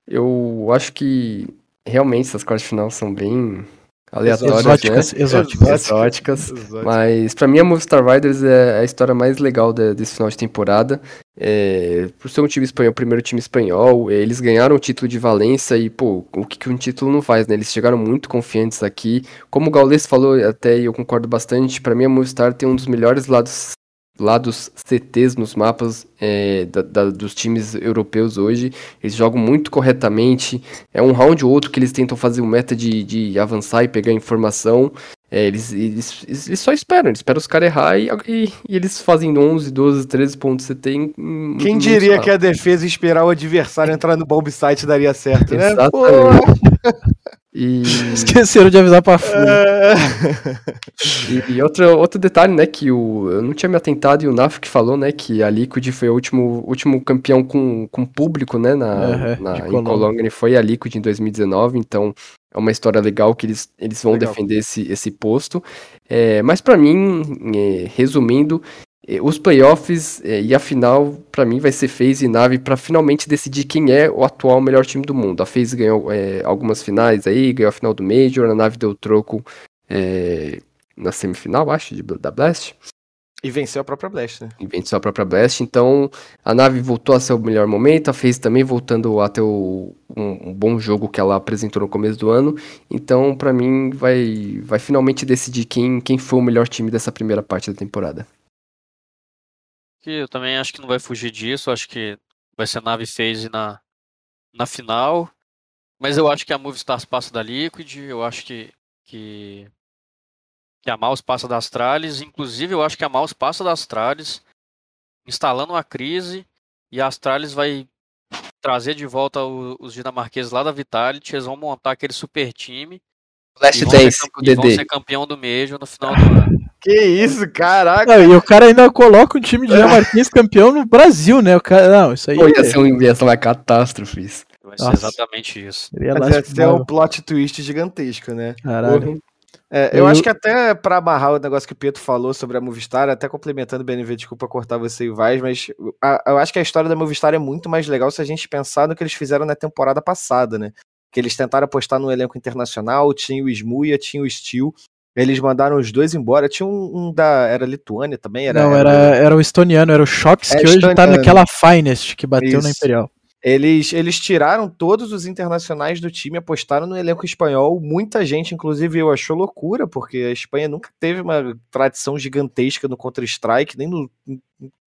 Eu acho que realmente essas quartas de final são bem aleatórias, exóticas, né? exóticas. exóticas. exóticas. Mas para mim a Movistar Riders é a história mais legal de, desse final de temporada. É, por ser um time espanhol, o primeiro time espanhol, é, eles ganharam o título de Valência e, pô, o que, que um título não faz, né? Eles chegaram muito confiantes aqui. Como o Gaules falou, até eu concordo bastante, para mim a Movistar tem um dos melhores lados lados CTs nos mapas é, da, da, dos times europeus hoje. Eles jogam muito corretamente. É um round ou outro que eles tentam fazer o meta de, de avançar e pegar informação. É, eles, eles, eles, só esperam, eles esperam os caras errar e, e, e, eles fazem 11, 12, 13 pontos CT em, em Quem diria que a defesa esperar o adversário entrar no bomb site daria certo, né? Exatamente. E... Esqueceram de avisar pra Fúria. É... e, e outro, outro detalhe, né, que o, eu não tinha me atentado e o Naf que falou, né, que a Liquid foi o último, último campeão com, com público, né, na, uhum, na, em Colônia, foi a Liquid em 2019, então é uma história legal que eles, eles vão legal. defender esse, esse posto. É, mas para mim, é, resumindo, os playoffs é, e a final, para mim, vai ser FaZe e Nave para finalmente decidir quem é o atual melhor time do mundo. A FaZe ganhou é, algumas finais aí, ganhou a final do Major, a Nave deu troco é, na semifinal, acho, de, da Blast. E venceu a própria Blast, né? E venceu a própria Blast, então a Nave voltou a ser o melhor momento, a FaZe também voltando a ter o, um, um, bom jogo que ela apresentou no começo do ano. Então, para mim, vai, vai finalmente decidir quem, quem foi o melhor time dessa primeira parte da temporada que eu também acho que não vai fugir disso. Acho que vai ser nave phase na, na final. Mas eu acho que a Movistar passa da Liquid. Eu acho que, que, que a Maus passa das tralhas. Inclusive, eu acho que a Maus passa das tralhas, instalando uma crise, e a Astralis vai trazer de volta os dinamarqueses lá da Vitality. Eles vão montar aquele super time. Last e ser, Dance, campe- o e vão DD. ser campeão do Major no final do ano. Que isso, caraca. Não, e o cara ainda coloca um time de dinamarquês campeão no Brasil, né? O cara, não, isso aí Pô, ia ser, um, ia ser uma catástrofe isso. Vai ser Nossa. exatamente isso. é lastimável. um plot twist gigantesco, né? Caralho. É, eu Eu- acho que até pra amarrar o negócio que o Pietro falou sobre a Movistar, até complementando o BNV, desculpa cortar você e o Vaz, mas a- eu acho que a história da Movistar é muito mais legal se a gente pensar no que eles fizeram na temporada passada, né? Que eles tentaram apostar no elenco internacional, tinha o Smuia, tinha o Steel, eles mandaram os dois embora, tinha um, um da... era Lituânia também? Era, não, era, era o estoniano, era o Shox, É, que hoje tá naquela Finest que bateu na Isso. Imperial. Eles, eles tiraram todos os internacionais do time, apostaram no elenco espanhol. Muita gente, inclusive eu, achou loucura, porque a Espanha nunca teve uma tradição gigantesca no Counter-Strike, nem no.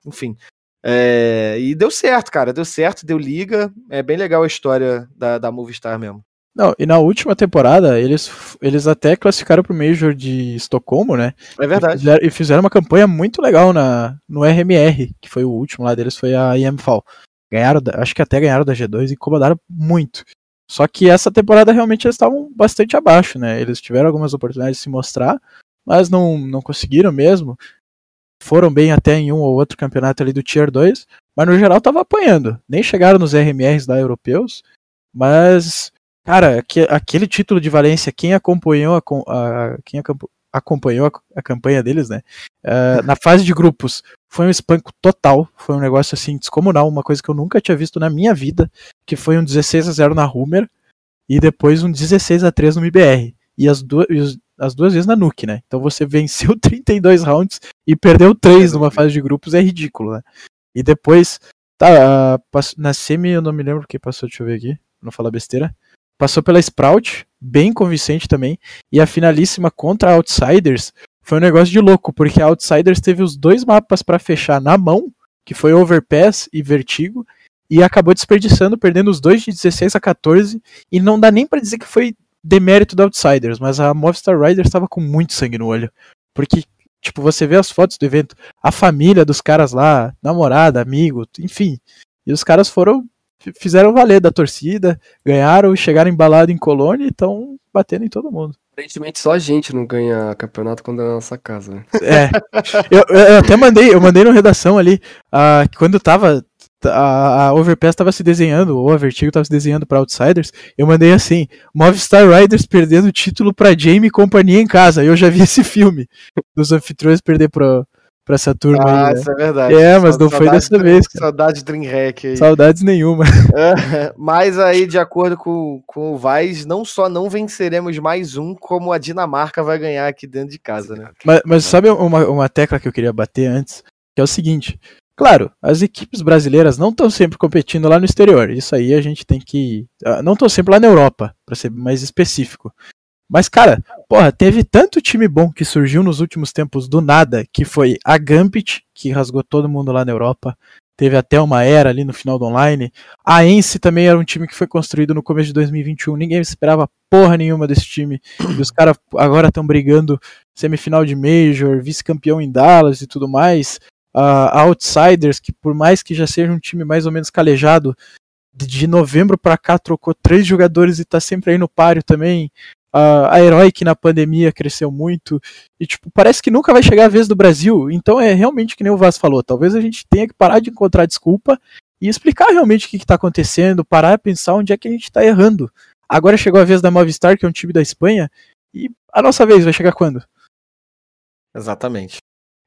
Enfim. É, e deu certo, cara. Deu certo, deu liga. É bem legal a história da, da Movistar mesmo. Não, e na última temporada, eles, eles até classificaram pro Major de Estocolmo, né? É E verdade. fizeram, e fizeram uma campanha muito legal na, no RMR, que foi o último lá deles, foi a IMFAL. Ganharam, acho que até ganharam da G2 e incomodaram muito. Só que essa temporada realmente eles estavam bastante abaixo, né? Eles tiveram algumas oportunidades de se mostrar, mas não, não conseguiram mesmo. Foram bem até em um ou outro campeonato ali do Tier 2, mas no geral tava apanhando. Nem chegaram nos RMRs lá europeus, mas, cara, aque- aquele título de Valência, quem acompanhou a, a- quem acompa- acompanhou a, a campanha deles, né? eh, na fase de grupos, foi um espanco total, foi um negócio assim descomunal, uma coisa que eu nunca tinha visto na minha vida, que foi um 16 a 0 na Rumer e depois um 16 a 3 no MBR. E as duas, as duas vezes na Nuke, né? Então você venceu 32 rounds e perdeu 3 numa fase de grupos, é ridículo, né? E depois, tá, ah, na semi eu não me lembro quem passou, deixa eu ver aqui, não falar besteira. Passou pela Sprout, bem convincente também, e a finalíssima contra a Outsiders foi um negócio de louco, porque a Outsiders teve os dois mapas pra fechar na mão, que foi Overpass e Vertigo, e acabou desperdiçando, perdendo os dois de 16 a 14, e não dá nem pra dizer que foi demérito da Outsiders, mas a Movistar Riders estava com muito sangue no olho, porque tipo, você vê as fotos do evento, a família dos caras lá, namorada, amigo, enfim, e os caras foram fizeram valer da torcida, ganharam, chegaram embalados em Colônia e estão batendo em todo mundo. Aparentemente só a gente não ganha campeonato quando é na nossa casa, né? É. Eu, eu até mandei, eu mandei no redação ali, que quando tava. A, a Overpass tava se desenhando, ou a Vertigo tava se desenhando pra Outsiders, eu mandei assim: Movistar Riders perdendo o título pra Jamie e companhia em casa. Eu já vi esse filme dos anfitriões perder pra, pra essa turma Ah, aí. né? isso é verdade. É, mas não foi dessa vez, cara. Saudade de Dreamhack aí. Saudades nenhuma. É, mas aí, de acordo com, com o Vaz, não só não venceremos mais um, como a Dinamarca vai ganhar aqui dentro de casa, né? Mas, mas sabe uma, uma tecla que eu queria bater antes? Que é o seguinte. Claro, as equipes brasileiras não estão sempre competindo lá no exterior. Isso aí a gente tem que. ah, Não estão sempre lá na Europa, pra ser mais específico. Mas, cara, porra, teve tanto time bom que surgiu nos últimos tempos do nada, que foi a Gambit, que rasgou todo mundo lá na Europa. Teve até uma era ali no final do online. A Ence também era um time que foi construído no começo de 2021. Ninguém esperava porra nenhuma desse time. E os caras agora estão brigando semifinal de Major, vice-campeão em Dallas e tudo mais. A Outsiders, que por mais que já seja um time mais ou menos calejado, de- novembro pra cá trocou três jogadores e tá sempre aí no páreo também. A a Heroic na pandemia cresceu muito. E, tipo, parece que nunca vai chegar a vez do Brasil. Então é realmente que nem o Vaz falou. Talvez a gente tenha que parar de encontrar desculpa e explicar realmente o que, que tá acontecendo, parar e pensar onde é que a gente tá errando. Agora chegou a vez da Movistar, que é um time da Espanha, e a nossa vez vai chegar quando? Exatamente.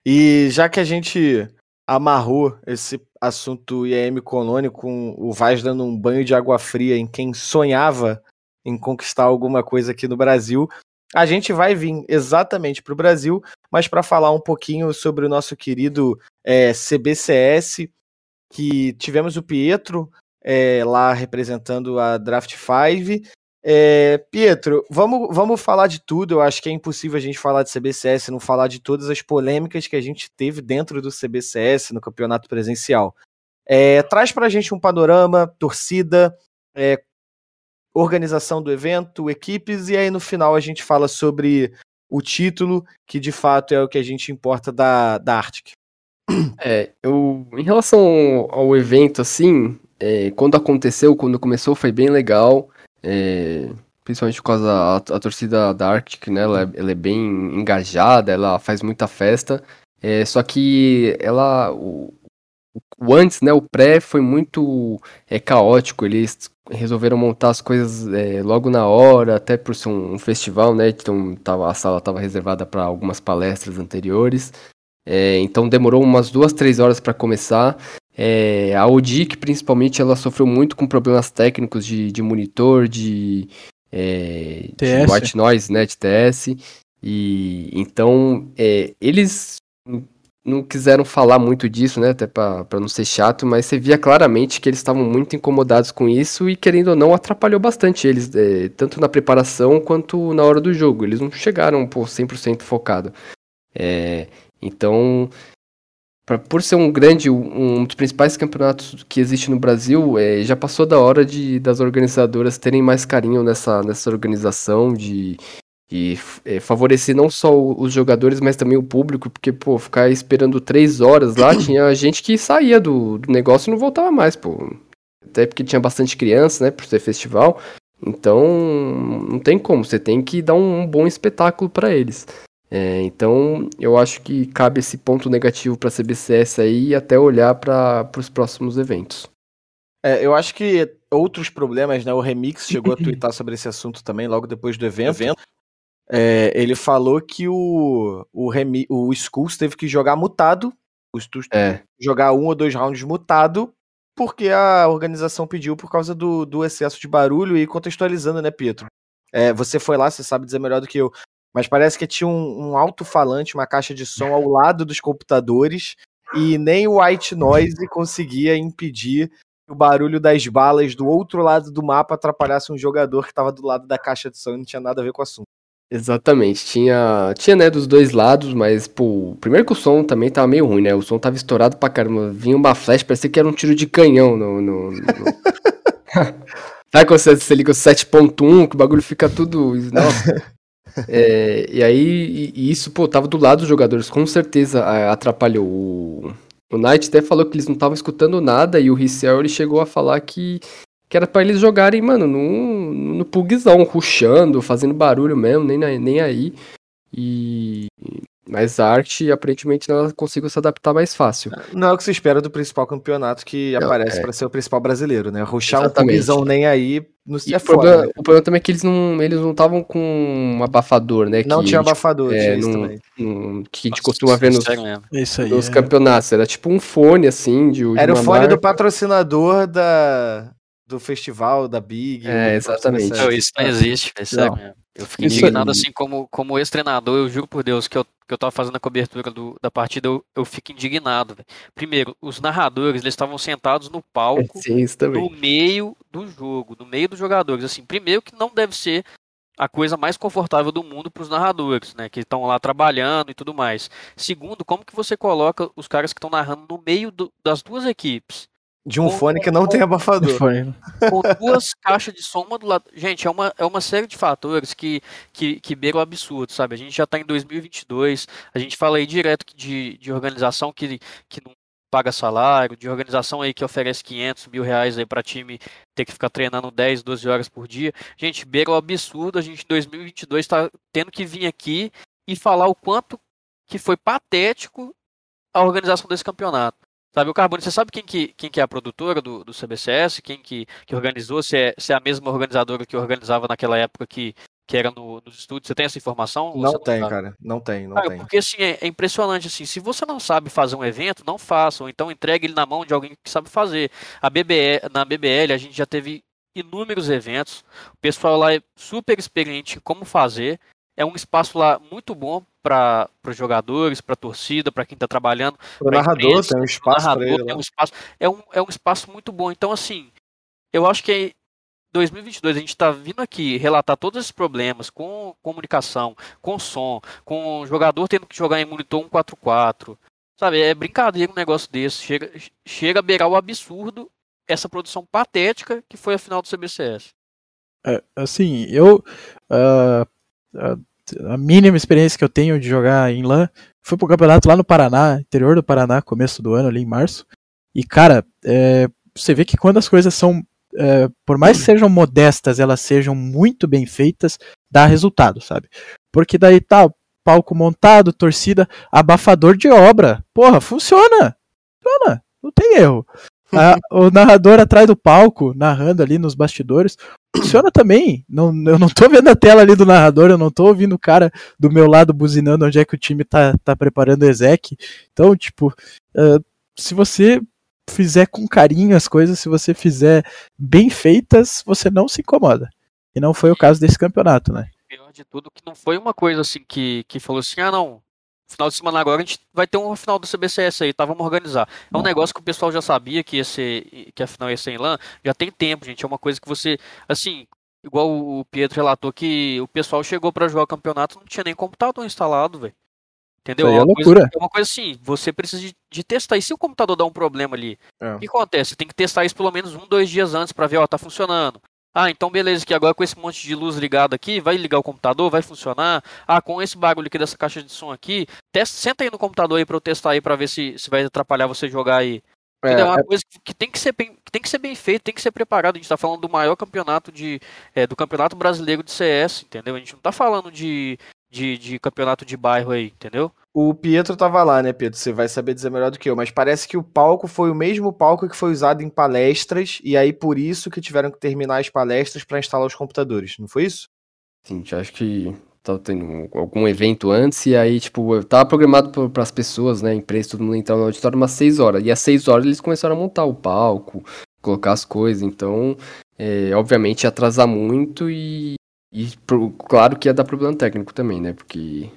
E já que a gente amarrou esse assunto IAM Colônia com o Vaz dando um banho de água fria em quem sonhava em conquistar alguma coisa aqui no Brasil, a gente vai vir exatamente para o Brasil, mas para falar um pouquinho sobre o nosso querido é, CBCS, que tivemos o Pietro é, lá representando a Draft 5. É, Pietro, vamos, vamos falar de tudo. Eu acho que é impossível a gente falar de CBCS e não falar de todas as polêmicas que a gente teve dentro do CBCS no campeonato presencial. É, traz pra gente um panorama, torcida, é, organização do evento, equipes, e aí no final a gente fala sobre o título, que de fato é o que a gente importa da, da Arctic. É, eu, em relação ao evento, assim, é, quando aconteceu, quando começou, foi bem legal. É, principalmente por causa da a, torcida da Arctic, né? Ela, é, ela, é bem engajada, ela faz muita festa. É, só que ela. O, o antes, né? O pré foi muito é, caótico. Eles resolveram montar as coisas é, logo na hora, até por ser um, um festival, né? Então tava, a sala estava reservada para algumas palestras anteriores. É, então demorou umas duas, três horas para começar. É, a Odic, principalmente, ela sofreu muito com problemas técnicos de, de monitor, de, é, de white noise, né, de TS. E então é, eles não quiseram falar muito disso, né, até para não ser chato, mas você via claramente que eles estavam muito incomodados com isso e querendo ou não atrapalhou bastante eles, é, tanto na preparação quanto na hora do jogo. Eles não chegaram por 100% focado. É, então, pra, por ser um grande, um dos principais campeonatos que existe no Brasil, é, já passou da hora de das organizadoras terem mais carinho nessa, nessa organização, de, de é, favorecer não só os jogadores, mas também o público, porque, pô, ficar esperando três horas lá, tinha gente que saía do, do negócio e não voltava mais, pô. Até porque tinha bastante criança, né, por ser festival. Então, não tem como, você tem que dar um, um bom espetáculo para eles. É, então, eu acho que cabe esse ponto negativo para a CBCS aí e até olhar para os próximos eventos. É, eu acho que outros problemas, né? O Remix chegou a twittar sobre esse assunto também logo depois do evento. É, ele falou que o, o, Remi, o Skulls teve que jogar mutado, o é. jogar um ou dois rounds mutado, porque a organização pediu por causa do, do excesso de barulho e contextualizando, né, Pietro? É, você foi lá, você sabe dizer melhor do que eu mas parece que tinha um, um alto-falante, uma caixa de som ao lado dos computadores e nem o white noise conseguia impedir que o barulho das balas do outro lado do mapa atrapalhasse um jogador que estava do lado da caixa de som e não tinha nada a ver com o assunto. Exatamente, tinha, tinha né, dos dois lados, mas, pô, primeiro que o som também tava meio ruim, né, o som tava estourado pra caramba, vinha uma flash, parecia que era um tiro de canhão no... no, no... Sabe quando você, você liga o 7.1, que o bagulho fica tudo... Nossa, é, e aí, e isso, pô, tava do lado dos jogadores, com certeza atrapalhou. O, o Knight até falou que eles não estavam escutando nada e o Ricel ele chegou a falar que, que era para eles jogarem, mano, no, no pugzão, ruxando, fazendo barulho mesmo, nem, nem aí. E, mas a arte, aparentemente, ela conseguiu se adaptar mais fácil. Não é o que se espera do principal campeonato que não, aparece é. para ser o principal brasileiro, né? Ruxar um pubizão nem aí é o, problema, né? o problema também é que eles não eles não estavam com um abafador, né? Não que, tinha abafador, é, num, também. Num, que a gente Nossa, costuma ver nos, isso aí, nos é. campeonatos. Era tipo um fone, assim, de, de Era o fone marca. do patrocinador da, do festival, da Big. É, exatamente. Não, isso não existe, é sério mesmo. Eu fiquei Isso indignado, assim, como, como ex-treinador, eu juro por Deus que eu, que eu tava fazendo a cobertura do, da partida, eu, eu fico indignado. Véio. Primeiro, os narradores, eles estavam sentados no palco, no meio do jogo, no meio dos jogadores. Assim, primeiro que não deve ser a coisa mais confortável do mundo para os narradores, né, que estão lá trabalhando e tudo mais. Segundo, como que você coloca os caras que estão narrando no meio do, das duas equipes? De um com, fone que não com, tem abafador. Com duas caixas de som uma do lado. Gente, é uma, é uma série de fatores que, que, que beiram o absurdo, sabe? A gente já está em 2022, a gente fala aí direto de, de organização que, que não paga salário, de organização aí que oferece 500 mil reais aí para time ter que ficar treinando 10, 12 horas por dia. Gente, beira o absurdo, a gente em 2022 está tendo que vir aqui e falar o quanto que foi patético a organização desse campeonato. Sabe, o Carbone, você sabe quem que, quem que é a produtora do, do CBCS? Quem que, que organizou? Se é, se é a mesma organizadora que organizava naquela época que, que era no, nos estúdios? Você tem essa informação? Não tem, cara. Não tem, não cara, tem. Porque assim, é, é, impressionante assim, se você não sabe fazer um evento, não faça, ou então entregue ele na mão de alguém que sabe fazer. A BBL, na BBL a gente já teve inúmeros eventos. O pessoal lá é super experiente em como fazer. É um espaço lá muito bom para os jogadores, para a torcida, para quem está trabalhando. O narrador imprensa, tem um espaço ele. Tem um espaço, é, um, é um espaço muito bom. Então, assim, eu acho que 2022 a gente está vindo aqui relatar todos esses problemas com comunicação, com som, com o jogador tendo que jogar em monitor 144. Sabe, é brincadeira um negócio desse. Chega, chega a beirar o absurdo essa produção patética que foi a final do CBCS. É, assim, eu. Uh, uh, a mínima experiência que eu tenho de jogar em LAN. Fui pro campeonato lá no Paraná, interior do Paraná, começo do ano, ali em março. E, cara, é, você vê que quando as coisas são. é, por mais que sejam modestas, elas sejam muito bem feitas, dá resultado, sabe? Porque daí tá, palco montado, torcida, abafador de obra. Porra, funciona! Funciona, não tem erro. A- o narrador atrás do palco, narrando ali nos bastidores, funciona também. Não, eu não tô vendo a tela ali do narrador, eu não tô ouvindo o cara do meu lado buzinando onde é que o time tá, tá preparando o exec. Então, tipo, ah, se você fizer com carinho as coisas, se você fizer bem feitas, você não se incomoda. E não foi o caso desse campeonato, né? pior de tudo que não foi uma coisa assim que, que falou assim, ah não, final de semana agora a gente vai ter um final do CBCS aí, tá? Vamos organizar. É um negócio que o pessoal já sabia que ser, que a final ia ser em LAN, já tem tempo, gente. É uma coisa que você, assim, igual o Pietro relatou que o pessoal chegou pra jogar o campeonato não tinha nem computador instalado, velho. Entendeu? Aí é uma coisa, loucura. é uma coisa assim, você precisa de, de testar. E se o computador dá um problema ali, É. o que acontece? Você tem que testar isso pelo menos um, dois dias antes pra ver, ó, tá funcionando. Ah, então beleza, que agora com esse monte de luz ligado aqui, vai ligar o computador, vai funcionar. Ah, com esse bagulho aqui dessa caixa de som aqui, testa, senta aí no computador aí pra eu testar aí pra ver se, se vai atrapalhar você jogar aí. Entendeu? É uma coisa que, que tem que ser bem, que tem que ser bem feito, tem que ser preparado. A gente tá falando do maior campeonato de. é, do campeonato brasileiro de CS, entendeu? A gente não tá falando de, de, de campeonato de bairro aí, entendeu? O Pietro tava lá, né, Pietro? Você vai saber dizer melhor do que eu, mas parece que o palco foi o mesmo palco que foi usado em palestras, e aí por isso que tiveram que terminar as palestras pra instalar os computadores, não foi isso? Sim, acho que tava tendo algum evento antes, e aí, tipo, tava programado para as pessoas, né, empresa, todo mundo entrar no auditório umas 6 horas. E às 6 horas eles começaram a montar o palco, colocar as coisas, então, é, obviamente ia atrasar muito e, e pro- claro que ia dar problema técnico também, né, porque...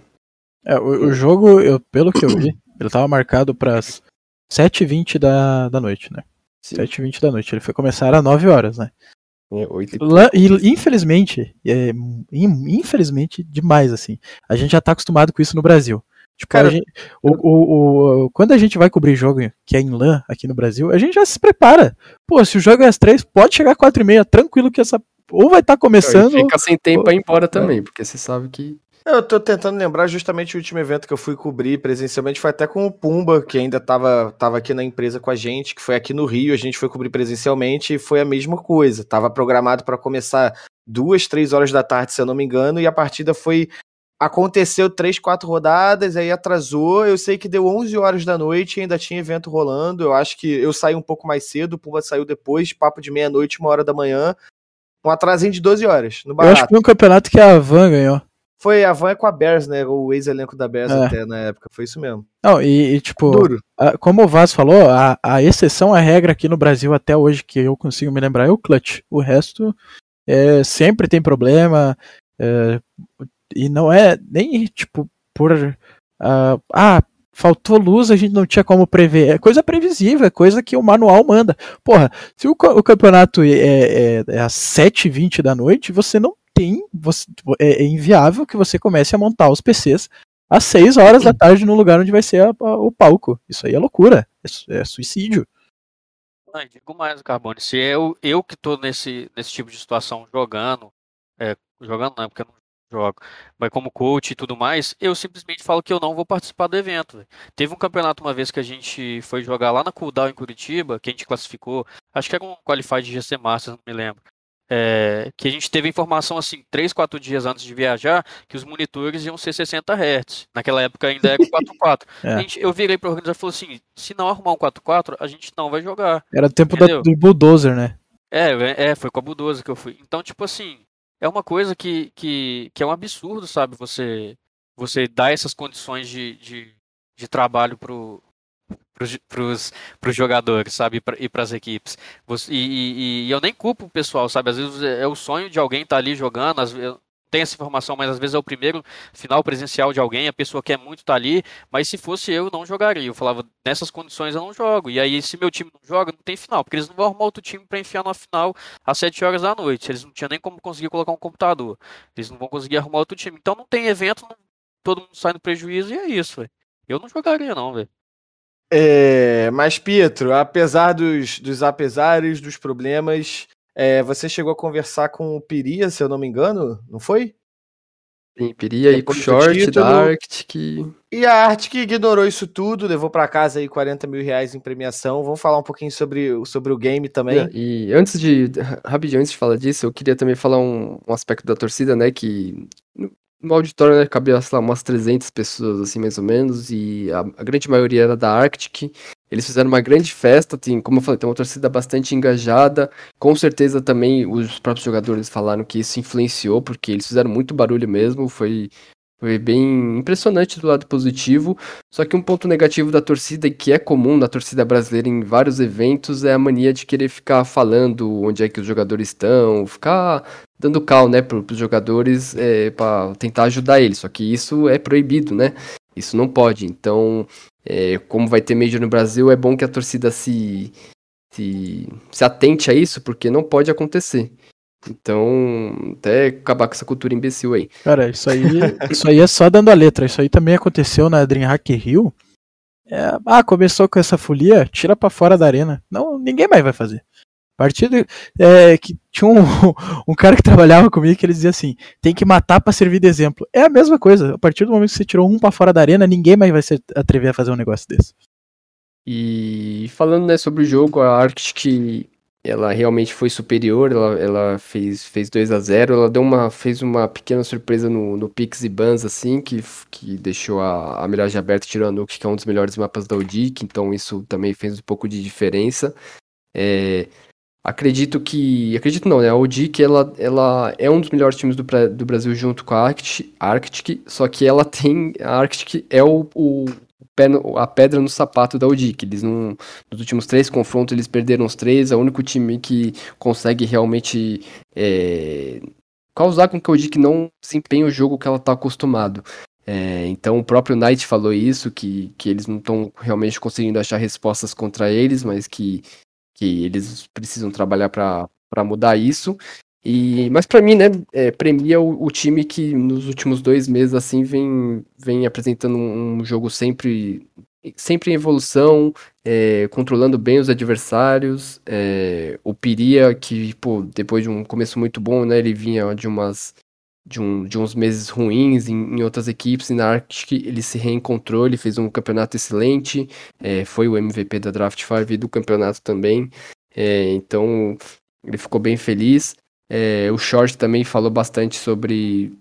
É, o, o jogo, eu, pelo que eu vi, ele tava marcado pras 7h20 da, da noite, né? Sim, 7h20 da noite. Ele foi começar às 9 horas, né? é, oito e Lá- e infelizmente, é, in- infelizmente demais, assim. A gente já tá acostumado com isso no Brasil. Tipo, Cara, gente- o, o- o- quando a gente vai cobrir jogo que é em LAN aqui no Brasil, a gente já se prepara. Pô, se o jogo é às 3, pode chegar às 4 e meia, tranquilo que essa. Ou vai estar E começando. fica sem tempo pra ir embora também, porque você sabe que... Eu tô tentando lembrar justamente o último evento que eu fui cobrir presencialmente, foi até com o Pumba, que ainda tava, tava aqui na empresa com a gente, que foi aqui no Rio, a gente foi cobrir presencialmente e foi a mesma coisa. Tava programado pra começar duas, três horas da tarde, se eu não me engano, e a partida foi. Aconteceu três, quatro rodadas, aí atrasou. Eu sei que deu 11 horas da noite e ainda tinha evento rolando. Eu acho que eu saí um pouco mais cedo, o Pumba saiu depois, papo de meia-noite, uma hora da manhã. Um atrasinho de 12 horas, no Eu acho barato. que foi um campeonato que a Van ganhou. Foi a van é com a Bears, né? O ex-elenco da Bears É. até na época. Foi isso mesmo. Não, e, e, tipo, Duro. a- como o Vaz falou, a, a exceção à regra aqui no Brasil até hoje que eu consigo me lembrar é o clutch. O resto é, sempre tem problema. é, e não é nem tipo por. ah, ah, faltou luz, a gente não tinha como prever. É coisa previsível, é coisa que o manual manda. Porra, se o, o campeonato é, é, é às 7h20 da noite, você não tem. Você, é, é inviável que você comece a montar os PCs às 6 horas da tarde no lugar onde vai ser a- a- o palco. Isso aí é loucura. É, é suicídio. Não, e digo mais, Carbone, se eu, eu que tô nesse, nesse tipo de situação jogando, é, jogando não, porque eu não jogo, mas como coach e tudo mais, eu simplesmente falo que eu não vou participar do evento. velho. Teve um campeonato uma vez que a gente foi jogar lá na Cooldown em Curitiba, que a gente classificou, acho que era um Qualified de GC Masters, não me lembro. É, que a gente teve informação assim, 3, 4 dias antes de viajar, que os monitores iam ser 60 Hz. Naquela época ainda era 4.4. É. Gente- eu virei pro organizador e falei assim: se não arrumar um 4.4, a gente não vai jogar. Era o tempo da, do bulldozer, né? É, é, foi com a Budosa que eu fui. Então, tipo assim, é uma coisa que, que, que é um absurdo, sabe? Você, você dar essas condições de, de, de trabalho pro, pros, pros jogadores, sabe? E E pras equipes. Você- e, e- e eu nem culpo o pessoal, sabe? Às vezes é é o sonho de alguém estar ali jogando, às vezes. Tem essa informação, mas às vezes é o primeiro final presencial de alguém, a pessoa quer muito estar ali, mas se fosse eu, não jogaria. Eu falava, nessas condições eu não jogo. E aí, se meu time não joga, não tem final, porque eles não vão arrumar outro time para enfiar na final às 7 horas da noite. Eles não tinham nem como conseguir colocar um computador. Eles não vão conseguir arrumar outro time. Então não tem evento, não- todo mundo sai no prejuízo e é isso. Eu não jogaria, não, velho. É, mas, Pietro, apesar dos, dos apesares, dos problemas, é, você chegou a conversar com o Piria, se eu não me engano, não foi? Iria ir pro Depois do short título. da Arctic. E a Arctic ignorou isso tudo, levou pra casa aí 40 mil reais em premiação. Vamos falar um pouquinho sobre, o- sobre o game também. E antes de, rapidinho, antes de falar disso, eu queria também falar um, um aspecto da torcida, né, que no, no auditório, né, cabia, sei lá, umas 300 pessoas, assim, mais ou menos, e a, a grande maioria era da Arctic. Eles fizeram uma grande festa, tem, como eu falei, tem uma torcida bastante engajada. Com certeza também os próprios jogadores falaram que isso influenciou, porque eles fizeram muito barulho mesmo, foi, foi bem impressionante do lado positivo. Só que um ponto negativo da torcida, e que é comum na torcida brasileira em vários eventos, é a mania de querer ficar falando onde é que os jogadores estão, ficar dando cal, né, para os jogadores é, para tentar ajudar eles. Só que isso é proibido, né? Isso não pode. Então, é, como vai ter Major no Brasil, é bom que a torcida se, se, se atente a isso, porque não pode acontecer. Então, até acabar com essa cultura imbecil aí. Cara, isso aí, isso aí é só dando a letra. Isso aí também aconteceu na DreamHack Rio. É, ah, começou com essa folia, tira pra fora da arena. Não, ninguém mais vai fazer. A partir do, é, que tinha um, um cara que trabalhava comigo que ele dizia assim: tem que matar pra servir de exemplo. É a mesma coisa. A partir do momento que você tirou um pra fora da arena, ninguém mais vai se atrever a fazer um negócio desse. E falando né, sobre o jogo, a Arctic ela realmente foi superior, ela, ela fez, fez 2 a 0 ela deu uma, fez uma pequena surpresa no, no Pix e Bans, assim, que, que deixou a, a miragem aberta tirando o que é um dos melhores mapas da Odic, então isso também fez um pouco de diferença. É, acredito que. Acredito não, né? A Odic ela, ela é um dos melhores times do, do Brasil junto com a Arctic, Arctic, só que ela tem. A Arctic é o, o a pedra no sapato da Odic. Eles não. Nos últimos três confrontos eles perderam os três. É o único time que consegue realmente é, causar com que a Odic não desempenhe o jogo que ela está acostumado. É, então o próprio Knight falou isso, que, que eles não estão realmente conseguindo achar respostas contra eles, mas que, que eles precisam trabalhar para mudar isso. E, mas para mim, né, é, premia o, o time que nos últimos dois meses assim vem, vem apresentando um, jogo sempre, sempre em evolução, é, controlando bem os adversários. é, o Piria, que pô, depois de um começo muito bom, né, ele vinha de umas de, um, de uns meses ruins em, em outras equipes, e na Arctic ele se reencontrou, ele fez um campeonato excelente, é, foi o MVP da Draft 5 e do campeonato também, é, então ele ficou bem feliz. É, o Short também falou bastante sobre,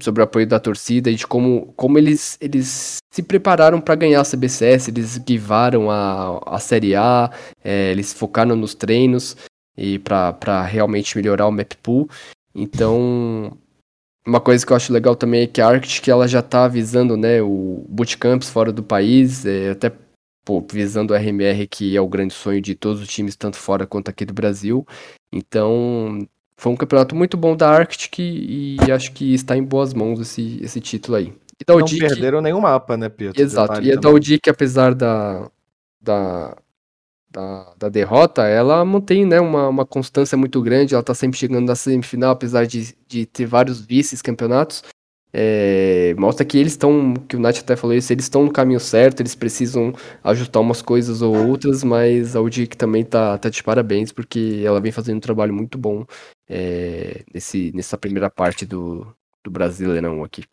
sobre o apoio da torcida e de como, como eles, eles se prepararam para ganhar a CBCS, eles guivaram a, a Série A, é, eles focaram nos treinos e para realmente melhorar o map pool. Então, uma coisa que eu acho legal também é que a Arctic ela já tá visando, né, o bootcamps fora do país, é, até pô, visando o RMR, que é o grande sonho de todos os times, tanto fora quanto aqui do Brasil. Então, foi um campeonato muito bom da Arctic e acho que está em boas mãos esse, esse título aí. E da Não Odic- perderam nenhum mapa, né, Pedro? Exato. E a da apesar da, da, da, da derrota, ela mantém né, uma, uma constância muito grande. Ela tá sempre chegando na semifinal, apesar de, de ter vários vices-campeonatos. É, mostra que eles estão, que o Nath até falou isso, eles estão no caminho certo, eles precisam ajustar umas coisas ou outras, mas a Odic também tá, tá de parabéns, porque ela vem fazendo um trabalho muito bom é, nesse, nessa primeira parte do, do Brasileirão aqui.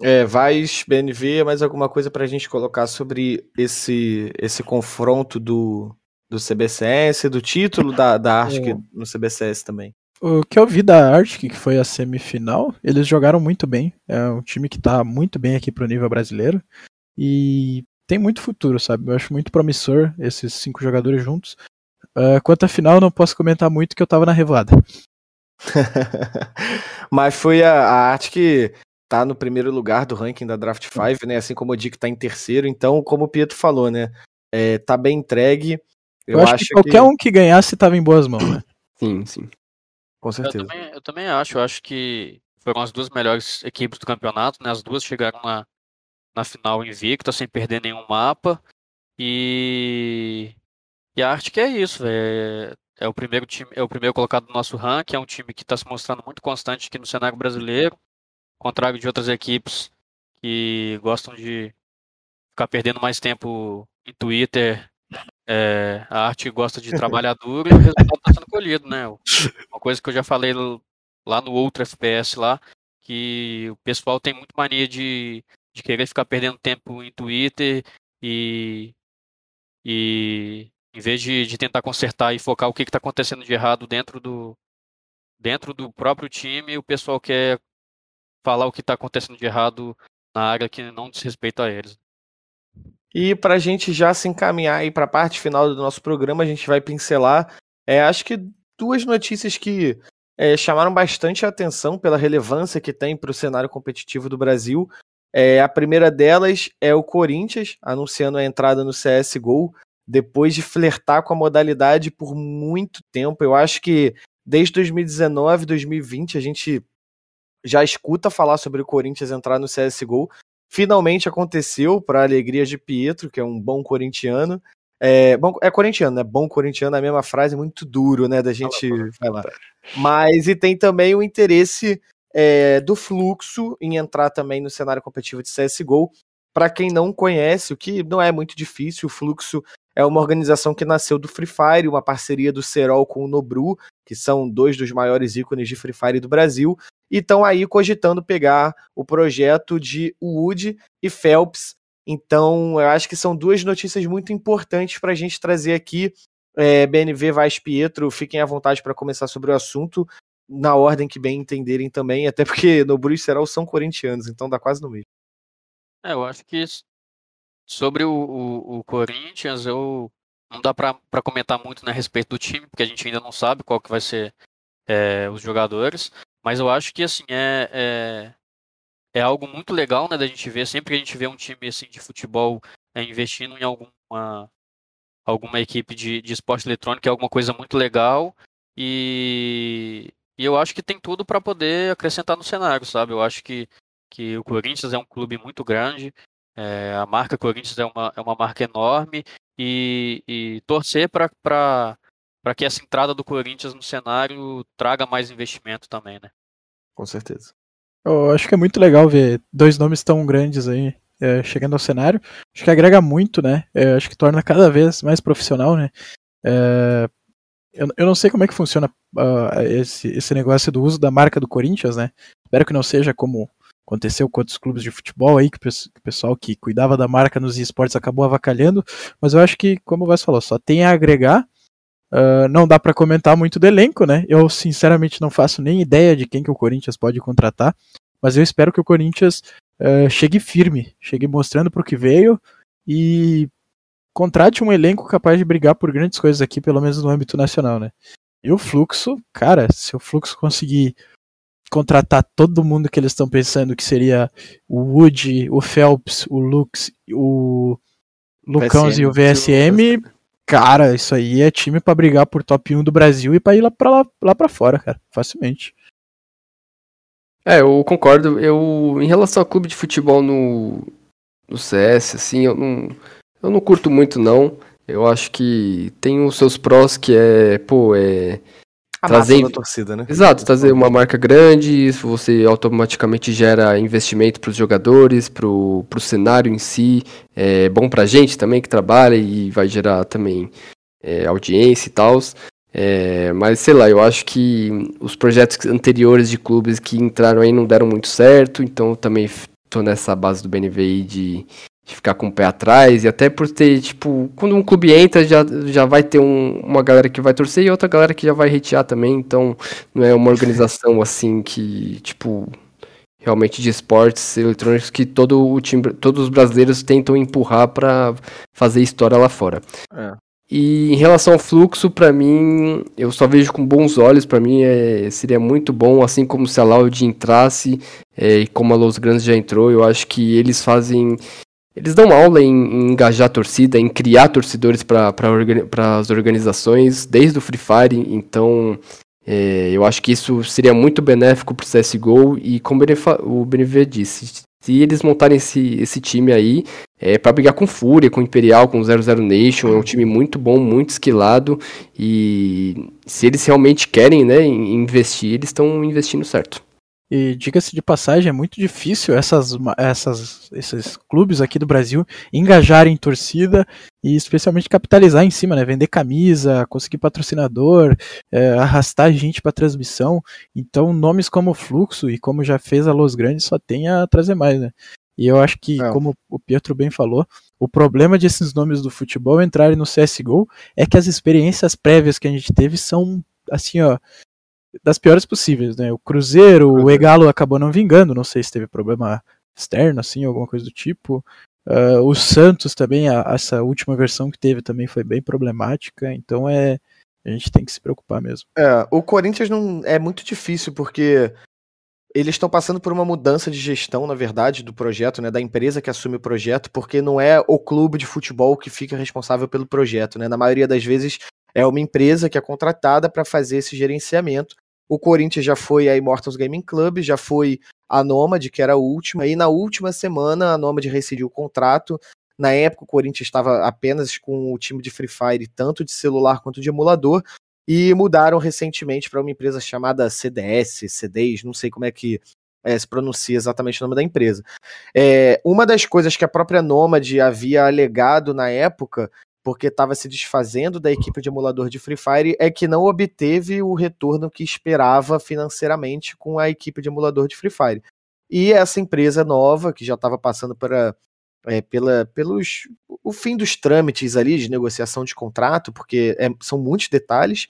É, Vaz, BNV, mais alguma coisa pra gente colocar sobre esse, esse confronto do, do CBCS, do título da, da Arctic É. no CBCS também? O que eu vi da Arctic, que foi a semifinal, eles jogaram muito bem. É um time que tá muito bem aqui pro nível brasileiro. E tem muito futuro, sabe? Eu acho muito promissor esses cinco jogadores juntos. Ah, quanto à final, não posso comentar muito que eu tava na revoada. Mas foi a, a arte que tá no primeiro lugar do ranking da Draft 5, né? Assim como o Dick tá em terceiro. Então, como o Pietro falou, né? É, tá bem entregue. Eu, acho, que qualquer um que ganhasse tava em boas mãos, né? Sim, sim. Com Eu certeza. também, eu também acho. Eu acho que foram as duas melhores equipes do campeonato, né? As duas chegaram na, na final invicta, sem perder nenhum mapa. E, e a Arctic é isso, velho. É, é o primeiro time, é o primeiro colocado do nosso ranking, é um time que está se mostrando muito constante aqui no cenário brasileiro, contrário de outras equipes que gostam de ficar perdendo mais tempo em Twitter. É, a arte gosta de trabalhar duro e o resultado está sendo colhido, né? Uma coisa que eu já falei lá no outro FPS lá, que o pessoal tem muito mania de, de querer ficar perdendo tempo em Twitter e, e em vez de, de tentar consertar e focar o que está acontecendo de errado dentro do, dentro do próprio time, o pessoal quer falar o que está acontecendo de errado na área que não diz respeito a eles. E para a gente já se encaminhar aí para a parte final do nosso programa, a gente vai pincelar, é, acho que duas notícias que é, chamaram bastante atenção pela relevância que tem para o cenário competitivo do Brasil. É, a primeira delas é o Corinthians anunciando a entrada no CSGO depois de flertar com a modalidade por muito tempo. Eu acho que desde 2019, 2020 a gente já escuta falar sobre o Corinthians entrar no CSGO. Finalmente aconteceu, para a alegria de Pietro, que é um bom corintiano. É, bom, é corintiano, né? Bom corintiano, é a mesma frase, muito duro, né? Da gente falar. Mas e tem também o interesse é, do fluxo em entrar também no cenário competitivo de CSGO. Para quem não conhece, o que não é muito difícil, o Fluxo é uma organização que nasceu do Free Fire, uma parceria do Serol com o Nobru, que são dois dos maiores ícones de Free Fire do Brasil, e estão aí cogitando pegar o projeto de Wood e Phelps. Então, eu acho que são duas notícias muito importantes para a gente trazer aqui. É, BNV Vaz Pietro, fiquem à vontade para começar sobre o assunto, na ordem que bem entenderem também, até porque Nobru e Serol são corintianos, então dá quase no mesmo. É, eu acho que sobre o, o, o Corinthians, eu não dá para comentar muito né, a respeito do time, porque a gente ainda não sabe qual que vai ser é, os jogadores. Mas eu acho que assim é, é, é, algo muito legal, né, da gente ver. Sempre que a gente vê um time assim de futebol é, investindo em alguma alguma equipe de, de esporte eletrônico é alguma coisa muito legal e, e eu acho que tem tudo para poder acrescentar no cenário, sabe? Eu acho que que o Corinthians é um clube muito grande, é, a marca Corinthians é uma, é uma marca enorme e, e torcer para que essa entrada do Corinthians no cenário traga mais investimento também, né? Com certeza. Eu acho que é muito legal ver dois nomes tão grandes aí é, chegando ao cenário. Acho que agrega muito, né? É, acho que torna cada vez mais profissional, né? É, eu, eu não sei como é que funciona uh, esse, esse negócio do uso da marca do Corinthians, né? Espero que não seja como aconteceu com outros clubes de futebol aí, que o pessoal que cuidava da marca nos esportes acabou avacalhando, mas eu acho que, como o falou, só tem a agregar. Uh, não dá para comentar muito do elenco, né? Eu sinceramente não faço nem ideia de quem que o Corinthians pode contratar, mas eu espero que o Corinthians uh, chegue firme, chegue mostrando para o que veio e contrate um elenco capaz de brigar por grandes coisas aqui, pelo menos no âmbito nacional, né? E o fluxo, cara, se o fluxo conseguir contratar todo mundo que eles estão pensando que seria o Wood, o Phelps, o Lux, o Lucãos e o VSM, cara, isso aí é time para brigar por top 1 do Brasil e para ir lá para lá, lá para fora, cara, facilmente. É, eu concordo. Eu em relação ao clube de futebol no no CS, assim, eu não eu não curto muito não. Eu acho que tem os seus prós que é, pô, é a trazer da torcida, né? Exato, trazer uma marca grande, você automaticamente gera investimento para os jogadores, para o cenário em si, é bom para a gente também que trabalha e vai gerar também é, audiência e tal. É, mas sei lá, eu acho que os projetos anteriores de clubes que entraram aí não deram muito certo, então também estou nessa base do BNVI de de ficar com o pé atrás, e até por ter, tipo, quando um clube entra, já, já vai ter um, uma galera que vai torcer e outra galera que já vai hatear também, então não é uma organização assim que, tipo, realmente de esportes eletrônicos que todo o time, todos os brasileiros tentam empurrar para fazer história lá fora. É. E em relação ao fluxo, para mim, eu só vejo com bons olhos. Para mim, é, seria muito bom, assim como se a Loud entrasse, é, e como a Los Grandes já entrou. Eu acho que eles fazem eles dão aula em, em engajar a torcida, em criar torcedores para as organizações, desde o Free Fire, então é, eu acho que isso seria muito benéfico para o. CSGO e como o BNV disse, se eles montarem esse, esse time aí, é para brigar com Fúria, com Imperial, com 00 Nation, é um time muito bom, muito esquilado. E se eles realmente querem né, investir, eles estão investindo certo. E diga-se de passagem, é muito difícil essas, essas, esses clubes aqui do Brasil engajarem torcida e especialmente capitalizar em cima, né? Vender camisa, conseguir patrocinador, é, arrastar gente para transmissão. Então, nomes como Fluxo e como já fez a Los Grandes só tem a trazer mais, né? E eu acho que, é. como o Pietro bem falou, o problema de esses nomes do futebol entrarem no CSGO é que as experiências prévias que a gente teve são, assim, ó, das piores possíveis, né? O Cruzeiro, o Egalo acabou não vingando, não sei se teve problema externo, assim, alguma coisa do tipo. Uh, o Santos também, a, essa última versão que teve também foi bem problemática, então é a gente tem que se preocupar mesmo. É, o Corinthians não é muito difícil porque eles estão passando por uma mudança de gestão, na verdade, do projeto, né, da empresa que assume o projeto, porque não é o clube de futebol que fica responsável pelo projeto, né? Na maioria das vezes é uma empresa que é contratada para fazer esse gerenciamento o Corinthians já foi a Immortals Gaming Club, já foi a Nomad, que era a última, e na última semana a Nomad rescindiu o contrato. Na época o Corinthians estava apenas com o time de Free Fire, tanto de celular quanto de emulador, e mudaram recentemente para uma empresa chamada CDS, CDs, não sei como é que é, se pronuncia exatamente o nome da empresa. É, uma das coisas que a própria Nomad havia alegado na época porque estava se desfazendo da equipe de emulador de Free Fire, é que não obteve o retorno que esperava financeiramente com a equipe de emulador de Free Fire. E essa empresa nova, que já estava passando para, é, pela, pelos o fim dos trâmites ali de negociação de contrato, porque é, são muitos detalhes,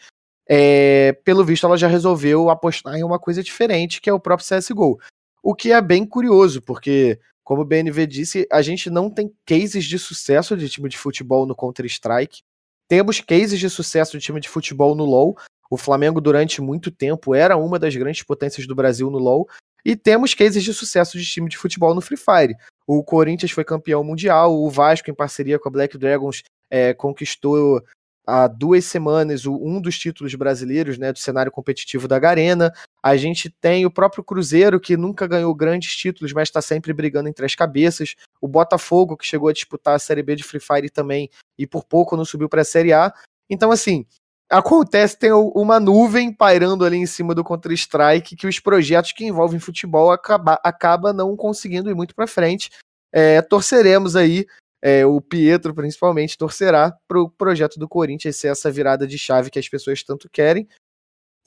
é, pelo visto ela já resolveu apostar em uma coisa diferente, que é o próprio CSGO. O que é bem curioso, porque como o BNV disse, a gente não tem cases de sucesso de time de futebol no Counter-Strike. Temos cases de sucesso de time de futebol no LoL. O Flamengo, durante muito tempo, era uma das grandes potências do Brasil no LoL. E temos cases de sucesso de time de futebol no Free Fire. O Corinthians foi campeão mundial, o Vasco, em parceria com a Black Dragons, é, conquistou há duas semanas um dos títulos brasileiros né, do cenário competitivo da Garena. A gente tem o próprio Cruzeiro, que nunca ganhou grandes títulos, mas está sempre brigando entre as cabeças. O Botafogo, que chegou a disputar a Série B de Free Fire também, e por pouco não subiu para a Série A. Então, assim, acontece, tem uma nuvem pairando ali em cima do Counter-Strike, que os projetos que envolvem futebol acaba, acaba não conseguindo ir muito para frente. É, torceremos aí é, o Pietro principalmente torcerá para o projeto do Corinthians ser essa virada de chave que as pessoas tanto querem.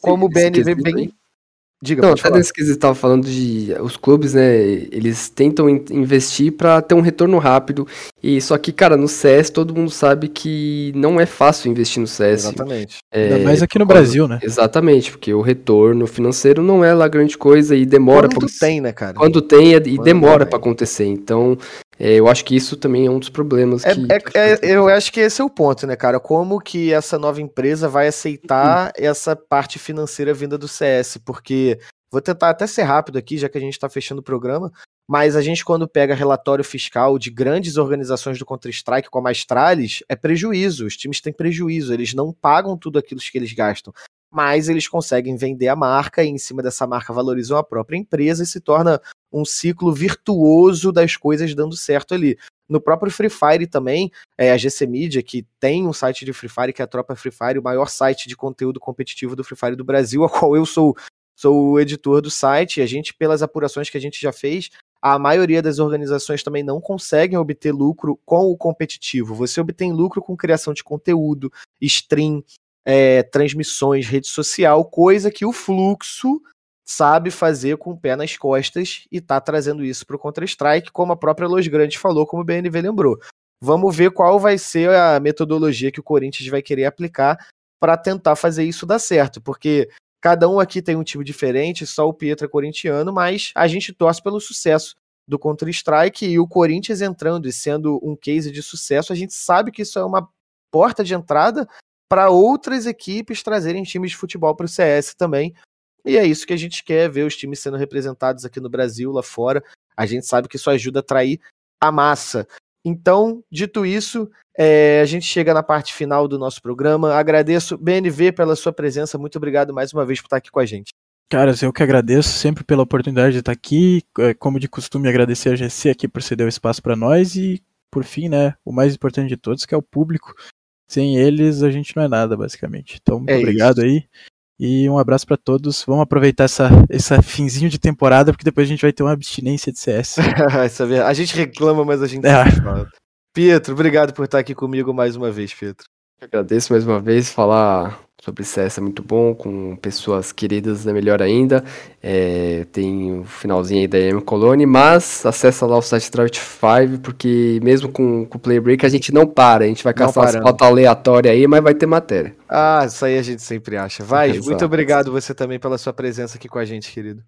Como o BNV bem. Diga, Não, até nesse que você estava falando de os clubes, né? Eles tentam investir para ter um retorno rápido. E só que, cara, no CS todo mundo sabe que não é fácil investir no CS. Exatamente. É, Ainda mais aqui no Brasil, né? Exatamente, porque o retorno financeiro não é lá grande coisa e demora. Quando pra... tem, né, cara? Quando tem e Quando demora para acontecer. Então, é, eu acho que isso também é um dos problemas. É, que, é, é, eu acho que esse é o ponto, né, cara? Como que essa nova empresa vai aceitar uhum. essa parte financeira vinda do CS? Porque Vou tentar até ser rápido aqui, já que a gente está fechando o programa. Mas a gente, quando pega relatório fiscal de grandes organizações do Counter-Strike, como a Astralis, é prejuízo. Os times têm prejuízo. Eles não pagam tudo aquilo que eles gastam. Mas eles conseguem vender a marca e, em cima dessa marca, valorizam a própria empresa e se torna um ciclo virtuoso das coisas dando certo ali. No próprio Free Fire também, é, a GC Media, que tem um site de Free Fire, que é a Tropa Free Fire, o maior site de conteúdo competitivo do Free Fire do Brasil, a qual eu sou sou o editor do site, e a gente, pelas apurações que a gente já fez, a maioria das organizações também não conseguem obter lucro com o competitivo. Você obtém lucro com criação de conteúdo, stream, é, transmissões, rede social, coisa que o fluxo sabe fazer com o pé nas costas e tá trazendo isso para o Counter-Strike, como a própria Los Grandes falou, como o BNV lembrou. Vamos ver qual vai ser a metodologia que o Corinthians vai querer aplicar para tentar fazer isso dar certo, porque Cada um aqui tem um time diferente, só o Pietro é corintiano, mas a gente torce pelo sucesso do Counter-Strike e o Corinthians entrando e sendo um case de sucesso, a gente sabe que isso é uma porta de entrada para outras equipes trazerem times de futebol para o CS também. E é isso que a gente quer ver os times sendo representados aqui no Brasil, lá fora. A gente sabe que isso ajuda a atrair a massa. Então, dito isso, é, a gente chega na parte final do nosso programa. Agradeço, BNV, pela sua presença. Muito obrigado mais uma vez por estar aqui com a gente. Caras, eu que agradeço sempre pela oportunidade de estar aqui. É, como de costume, agradecer a GC aqui por ceder o espaço para nós e, por fim, né, o mais importante de todos, que é o público. Sem eles, a gente não é nada, basicamente. Então, muito é obrigado isso. aí. E um abraço para todos. Vamos aproveitar essa, esse finzinho de temporada, porque depois a gente vai ter uma abstinência de CS. A gente reclama, mas a gente é. Pietro, obrigado por estar aqui comigo mais uma vez, Pietro. Agradeço mais uma vez falar sobre CS é muito bom, com pessoas queridas é melhor ainda. É, tem o finalzinho aí da M Colony, mas acessa lá o site Travit 5, porque mesmo com, com o Play Break a gente não para, a gente vai caçar as pautas aleatórias aí, mas vai ter matéria. Ah, isso aí a gente sempre acha. Vai, Exato. muito obrigado você também pela sua presença aqui com a gente, querido.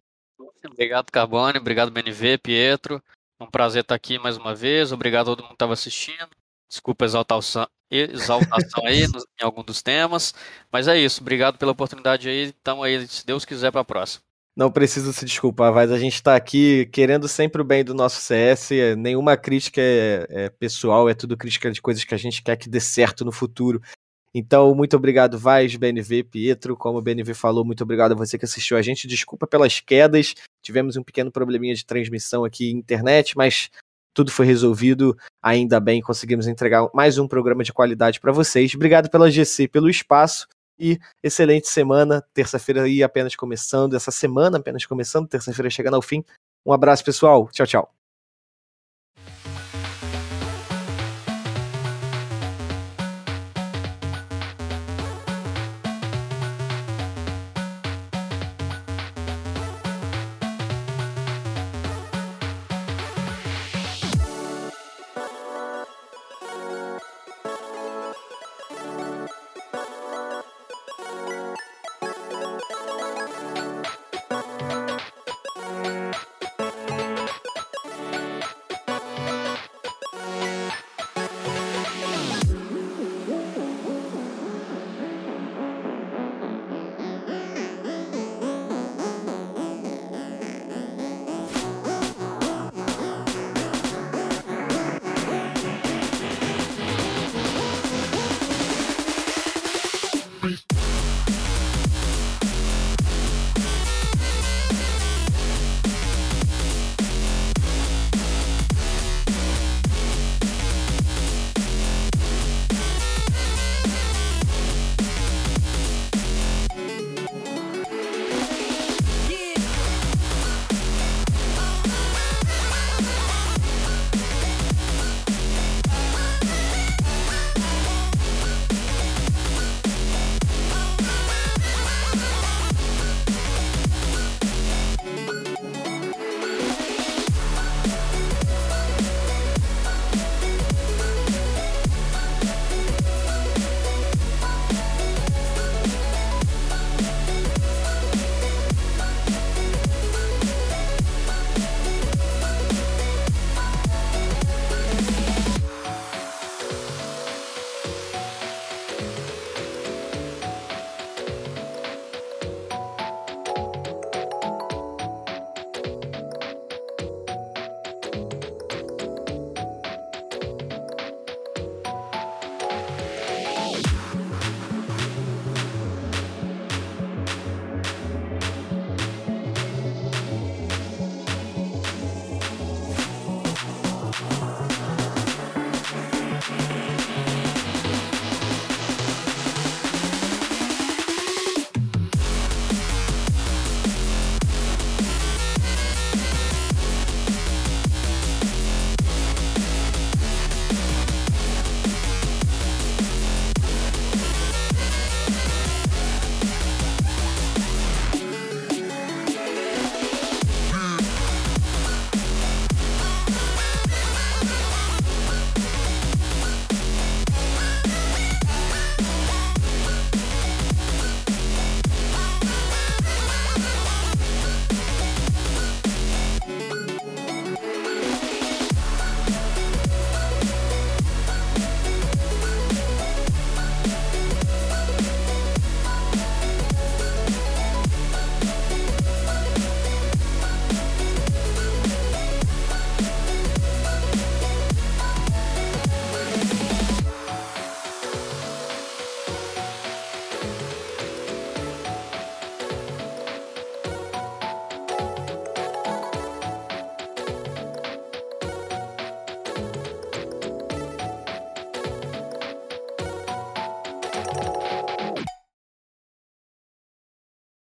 Obrigado, Carbone, obrigado, BNV, Pietro. Um prazer estar aqui mais uma vez. Obrigado a todo mundo que estava assistindo. Desculpa a exaltação, exaltação aí em algum dos temas. Mas é isso. Obrigado pela oportunidade aí. Então aí, se Deus quiser, para a próxima. Não preciso se desculpar, mas a gente está aqui querendo sempre o bem do nosso CS. Nenhuma crítica é, é, pessoal, é tudo crítica de coisas que a gente quer que dê certo no futuro. Então, muito obrigado, Vaz, BNV, Pietro. Como o BNV falou, muito obrigado a você que assistiu a gente. Desculpa pelas quedas. Tivemos um pequeno probleminha de transmissão aqui internet, mas tudo foi resolvido, ainda bem, conseguimos entregar mais um programa de qualidade para vocês. Obrigado pela GC, pelo espaço e excelente semana. Terça-feira aí apenas começando, essa semana apenas começando, terça-feira chegando ao fim. Um abraço, pessoal. Tchau, tchau.